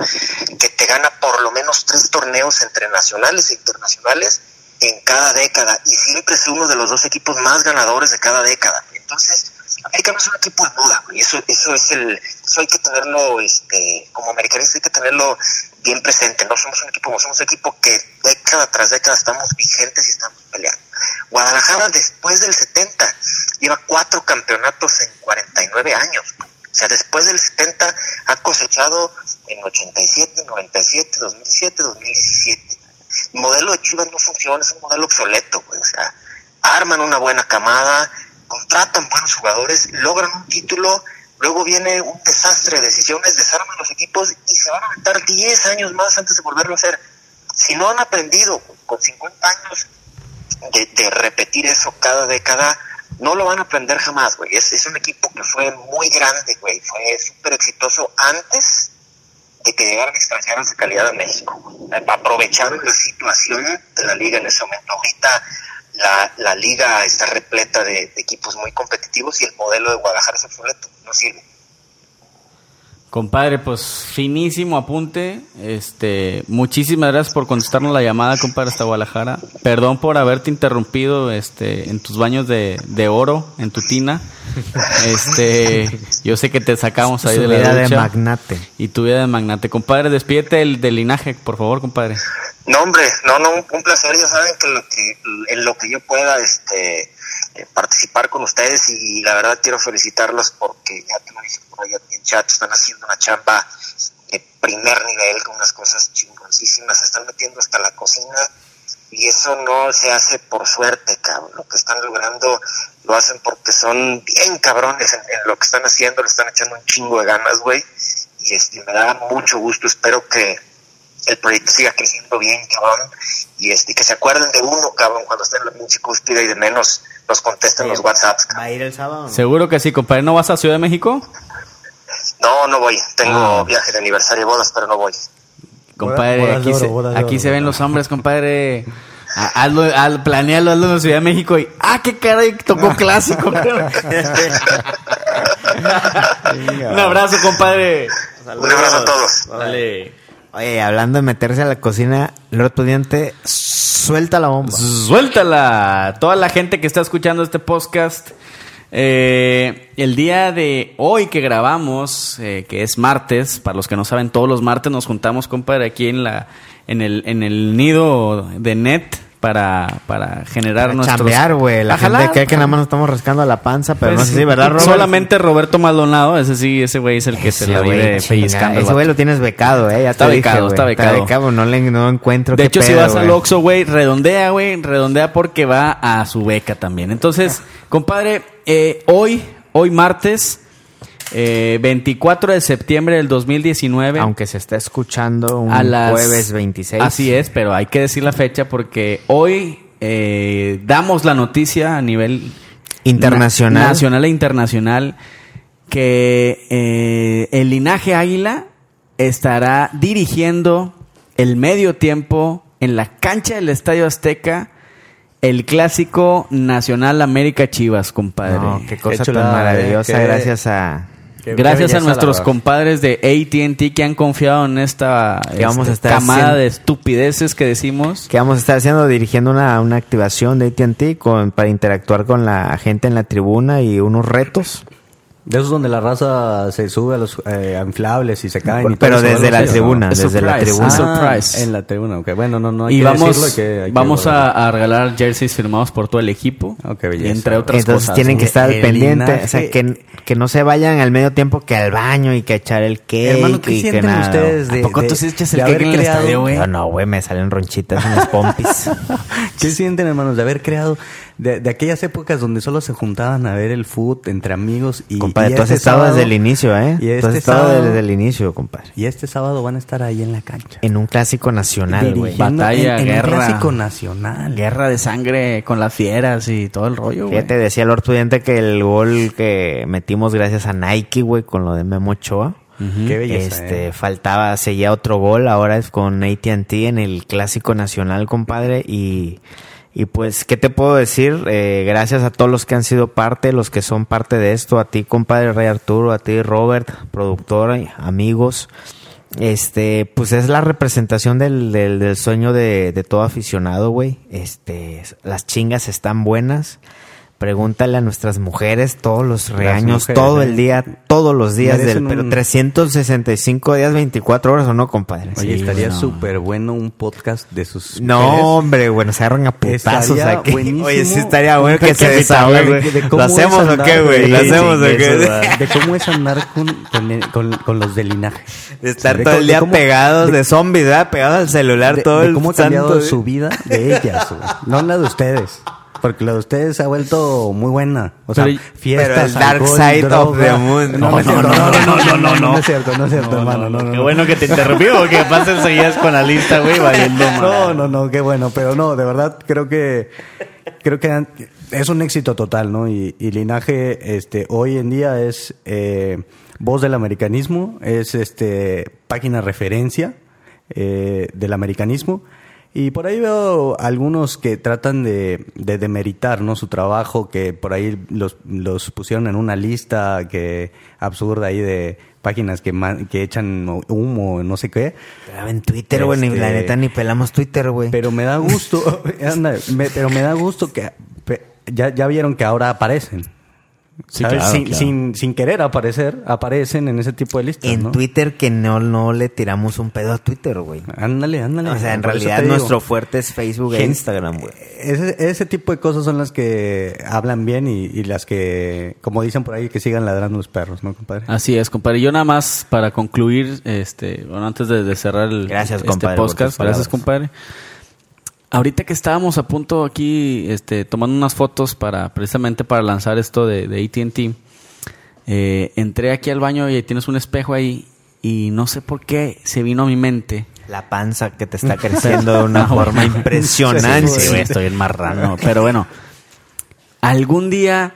que te gana por lo menos tres torneos entre nacionales e internacionales en cada década y siempre es uno de los dos equipos más ganadores de cada década. Entonces, América no es un equipo de moda, güey. eso eso es el eso hay que tenerlo este como americanista hay que tenerlo bien presente. No somos un equipo, somos un equipo que década tras década estamos vigentes y estamos peleando. Guadalajara después del 70 lleva cuatro campeonatos en 49 años. O sea, después del 70 ha cosechado en 87, 97, 2007, 2017. El modelo de Chivas no funciona, es un modelo obsoleto, güey. O sea, arman una buena camada, contratan buenos jugadores, logran un título, luego viene un desastre de decisiones, desarman los equipos y se van a aventar 10 años más antes de volverlo a hacer. Si no han aprendido con 50 años de, de repetir eso cada década, no lo van a aprender jamás, güey. Es, es un equipo que fue muy grande, güey. Fue súper exitoso antes de que llegaran extranjeros de calidad a México. Aprovecharon la situación de la liga en ese momento. Ahorita la, la liga está repleta de, de equipos muy competitivos y el modelo de Guadalajara es obsoleto. No sirve. Compadre, pues finísimo apunte. Este, muchísimas gracias por contestarnos la llamada, compadre, hasta Guadalajara. Perdón por haberte interrumpido este en tus baños de, de oro, en tu tina. Este, yo sé que te sacamos ahí Su de la vida de magnate. Y tu vida de magnate. Compadre, despídete del, del linaje, por favor, compadre. No, hombre, no, no, un, un placer. Ya saben que, lo que en lo que yo pueda este, eh, participar con ustedes y la verdad quiero felicitarlos porque ya te lo dije por allá en chat, están haciendo una chamba de primer nivel con unas cosas chingoncísimas, se están metiendo hasta la cocina y eso no se hace por suerte, cabrón. Lo que están logrando lo hacen porque son bien cabrones en, lo que están haciendo, le están echando un chingo de ganas, güey. Y este, me da mucho gusto, espero que el proyecto siga creciendo bien, cabrón, y este, que se acuerden de uno, cabrón, cuando estén en la pinche cúspide y de menos nos contesten los WhatsApps. ¿Va a ir el sábado? Seguro que sí, compadre. ¿No vas a Ciudad de México? No, no voy, tengo Ah. viaje de aniversario de bodas, pero no voy. Compadre, Bodas aquí, oro, se, bodas de aquí oro. se ven los hombres, compadre. Hazlo, haz- planéalo, hazlo en la Ciudad de México y ¡ah, qué caray! Tocó clásico. Un abrazo, compadre. Un abrazo a todos. Dale. Oye, hablando de meterse a la cocina, Lord Pudiente, suelta la bomba. Suéltala. Toda la gente que está escuchando este podcast. eh, el día de hoy que grabamos, eh, que es martes, para los que no saben, todos los martes nos juntamos, compadre, aquí en la en el, en el nido de net para, para generar Para nuestros... chambear, güey. La A jalar. gente cree que nada más nos estamos rascando la panza, pero no Pues, sé si, ¿verdad, Robert? Solamente Roberto Maldonado, ese sí, ese güey es el que se Ese la güey, vive pellizcando. el Ese güey lo tienes becado, eh. Ya Está te dije, becado, güey. está becado. no le no encuentro De qué hecho, si pedo, vas al güey. Oxxo, güey, redondea, güey, redondea porque va a su beca también. Entonces, compadre, eh, hoy, hoy martes, eh, 24 de septiembre del 2019. Aunque se está escuchando un a las- jueves 26. Así es, pero hay que decir la fecha porque hoy eh, damos la noticia a nivel Internacional. na- nacional e internacional que eh, el linaje Águila estará dirigiendo el medio tiempo en la cancha del Estadio Azteca el clásico nacional América Chivas, compadre. No, qué cosa tan maravillosa, eh, qué- gracias a... Qué- Gracias qué a nuestros compadres de AT&T que han confiado en esta Que vamos a este, estar camada haciendo- de estupideces que decimos. que vamos a estar haciendo dirigiendo una, una activación de AT&T con para interactuar con la gente en la tribuna y unos retos De esos donde la raza se sube a los eh, inflables y se caen. y Pero todo desde ¿no? la tribuna, ¿no? desde la Surprise, tribuna. ah. En la tribuna, ok. Bueno, no, no hay y que vamos, que- hay que vamos guardarlo. a, a regalar jerseys firmados por todo el equipo. Oh, qué belleza. entre otras entonces cosas. tienen que ¿no? estar al El pendiente linaje- o sea que, que no se vayan al medio tiempo que al baño y que a echar el cake Hermano, ¿qué y que sienten nada ustedes de- ¿A poco de- tú sí echas el cake en el estadio, güey? Yo no güey me salen ronchitas en las pompis ¿Qué sienten, hermanos, de haber creado de, de aquellas épocas donde solo se juntaban a ver el foot entre amigos y compadre y tú has este estado sábado- desde el inicio eh Y tú has este estado sábado- desde el inicio compadre Y este sábado van a estar ahí en la cancha. en un clásico nacional güey Batalla, en, en guerra. un clásico nacional. Guerra de sangre con las fieras y todo el rollo, güey. Fíjate, decía el Ortudiente que el gol que metimos gracias a Nike, güey, con lo de Memo Ochoa. Qué belleza, Este, eh. faltaba, seguía otro gol, ahora es con AT&T en el Clásico Nacional, compadre, y, y pues, ¿qué te puedo decir? Eh, gracias a todos los que han sido parte, los que son parte de esto, a ti, compadre Rey Arturo, a ti, Robert, productor, amigos, este, pues es la representación del, del, del sueño de, de todo aficionado, güey. Este, las chingas están buenas. Pregúntale a nuestras mujeres todos los reaños, mujeres, todo eh. el día, todos los días del, pero un- 365 días, 24 horas o no, compadre. Oye, Sí, estaría no. súper bueno un podcast de sus No, mujeres. hombre, bueno, se agarran a putazos aquí. Oye, sí estaría bueno que se desahoguen. de- ¿Lo hacemos o qué, güey? ¿Lo hacemos o qué? De cómo es andar con, con, con- con los de linaje. De estar De todo el día cómo- pegados de, de- zombies, ¿verdad? Pegados al celular de, todo de el cómo ha cambiado su vida de ellas, güey. no la de ustedes. Porque la de ustedes se ha vuelto muy buena. O sea, Pero- fiestas, pero el dark alcohol, side of droga. the moon. No, no, es cierto, no, no, no, no, no, no, no es cierto, no es cierto, hermano. No, no, Qué no. bueno que te interrumpí porque pasen seguidas con la lista, güey, valiendo No, madre. no, no, qué bueno, pero no, de verdad creo que creo que es un éxito total, ¿no? Y, y linaje, este, hoy en día es eh, voz del americanismo, es este página referencia eh, del americanismo. Y por ahí veo algunos que tratan de, de demeritar ¿no? su trabajo, que por ahí los, los pusieron en una lista que absurda ahí de páginas que, que echan humo, no sé qué. Pero en Twitter, güey, ni Este, la neta ni pelamos Twitter, güey. Pero me da gusto, anda, me- pero me da gusto que ya, ya vieron que ahora aparecen. Sí, ¿sabes? claro, sin, claro. Sin, sin querer aparecer, aparecen en ese tipo de listas. en ¿no? Twitter que no, no le tiramos un pedo a Twitter, güey. Ándale, ándale. O sea, en realidad nuestro fuerte es Facebook e Instagram, güey. Ese, ese tipo de cosas son las que hablan bien y, y las que, como dicen por ahí, que sigan ladrando los perros, ¿no, compadre? Así es, compadre. Yo nada más para concluir, este, bueno, antes de, de cerrar el Gracias, este compadre, podcast, gracias, compadre. Ahorita que estábamos a punto aquí, este, tomando unas fotos para, precisamente para lanzar esto de, de AT&T, eh, entré aquí al baño y tienes un espejo ahí y no sé por qué se vino a mi mente. La panza que te está creciendo de una No, forma güey. impresionante. Sí, güey, estoy en marrano. Pero bueno, algún día,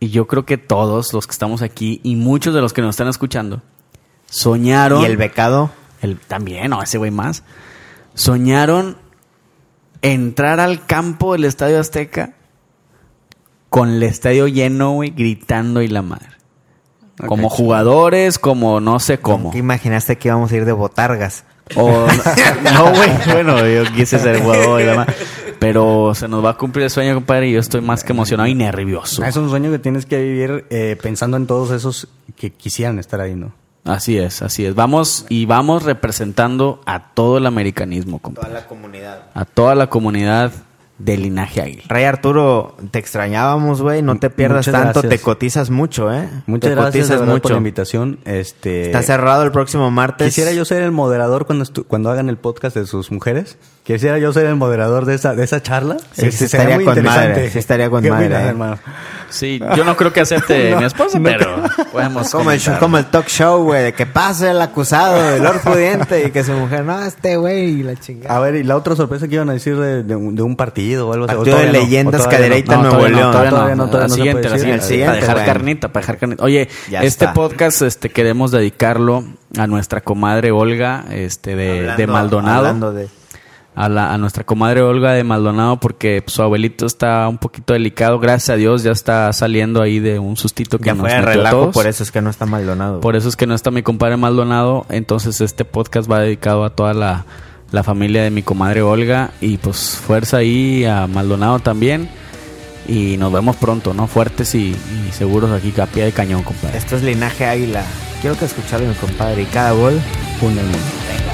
y yo creo que todos los que estamos aquí y muchos de los que nos están escuchando, soñaron. ¿Y el becado? El, también, no, ese güey más. Soñaron entrar al campo del Estadio Azteca con el estadio lleno, güey, gritando y la madre. Como jugadores, como no sé cómo. ¿Qué imaginaste que íbamos a ir de botargas? O, no, güey, bueno, yo quise ser jugador y demás. Pero se nos va a cumplir el sueño, compadre, y yo estoy más que emocionado y nervioso. Es un sueño que tienes que vivir eh, pensando en todos esos que quisieran estar ahí, ¿no? Así es, así es. Vamos y vamos representando a todo el americanismo, compadre. Toda la comunidad. A toda la comunidad del linaje águila. Rey Arturo, te extrañábamos, güey. No te pierdas Muchas tanto, gracias. te cotizas mucho, ¿eh? Muchas te gracias de cotizas verdad, por la invitación. Este, Está cerrado el próximo martes. Quisiera yo ser el moderador cuando, estu- cuando hagan el podcast de sus mujeres. Quisiera yo ser el moderador de esa, de esa charla. Sí, Este, sí estaría muy con madre, sí estaría con ¿Qué madre, opinas, eh? hermano? Sí, yo no creo que acepte No, mi esposa, no pero podemos Como el, como el talk show, güey, de que pase el acusado, el Lord Pudiente, y que su mujer, no, este güey, y la chingada. A ver, y la otra sorpresa que iban a decir de, de un, de un partido o algo así. ¿O Partido de leyendas, ¿O todavía Cadereyta, no? Nuevo todavía León. todavía Todavía no, todavía no siguiente, la siguiente. El siguiente, para dejar bueno. carnita, para dejar carnita. Oye, Ya este está. podcast este queremos dedicarlo a nuestra comadre Olga, este de, Hablando- de Maldonado. hablando de- a, la, a nuestra comadre Olga de Maldonado porque su abuelito está un poquito delicado. Gracias a Dios ya está saliendo ahí de un sustito que Ya nos fue de metió a relajo, todos. por eso es que no está Maldonado. Por eso es que no está mi compadre Maldonado. Entonces este podcast va dedicado a toda la, la familia de mi comadre Olga. Y pues fuerza ahí a Maldonado también. Y nos vemos pronto, ¿no? Fuertes y, y seguros aquí a pie de cañón, compadre. Esto es Linaje Águila. Quiero que escucharlo, mi compadre. Y cada gol, el mundo.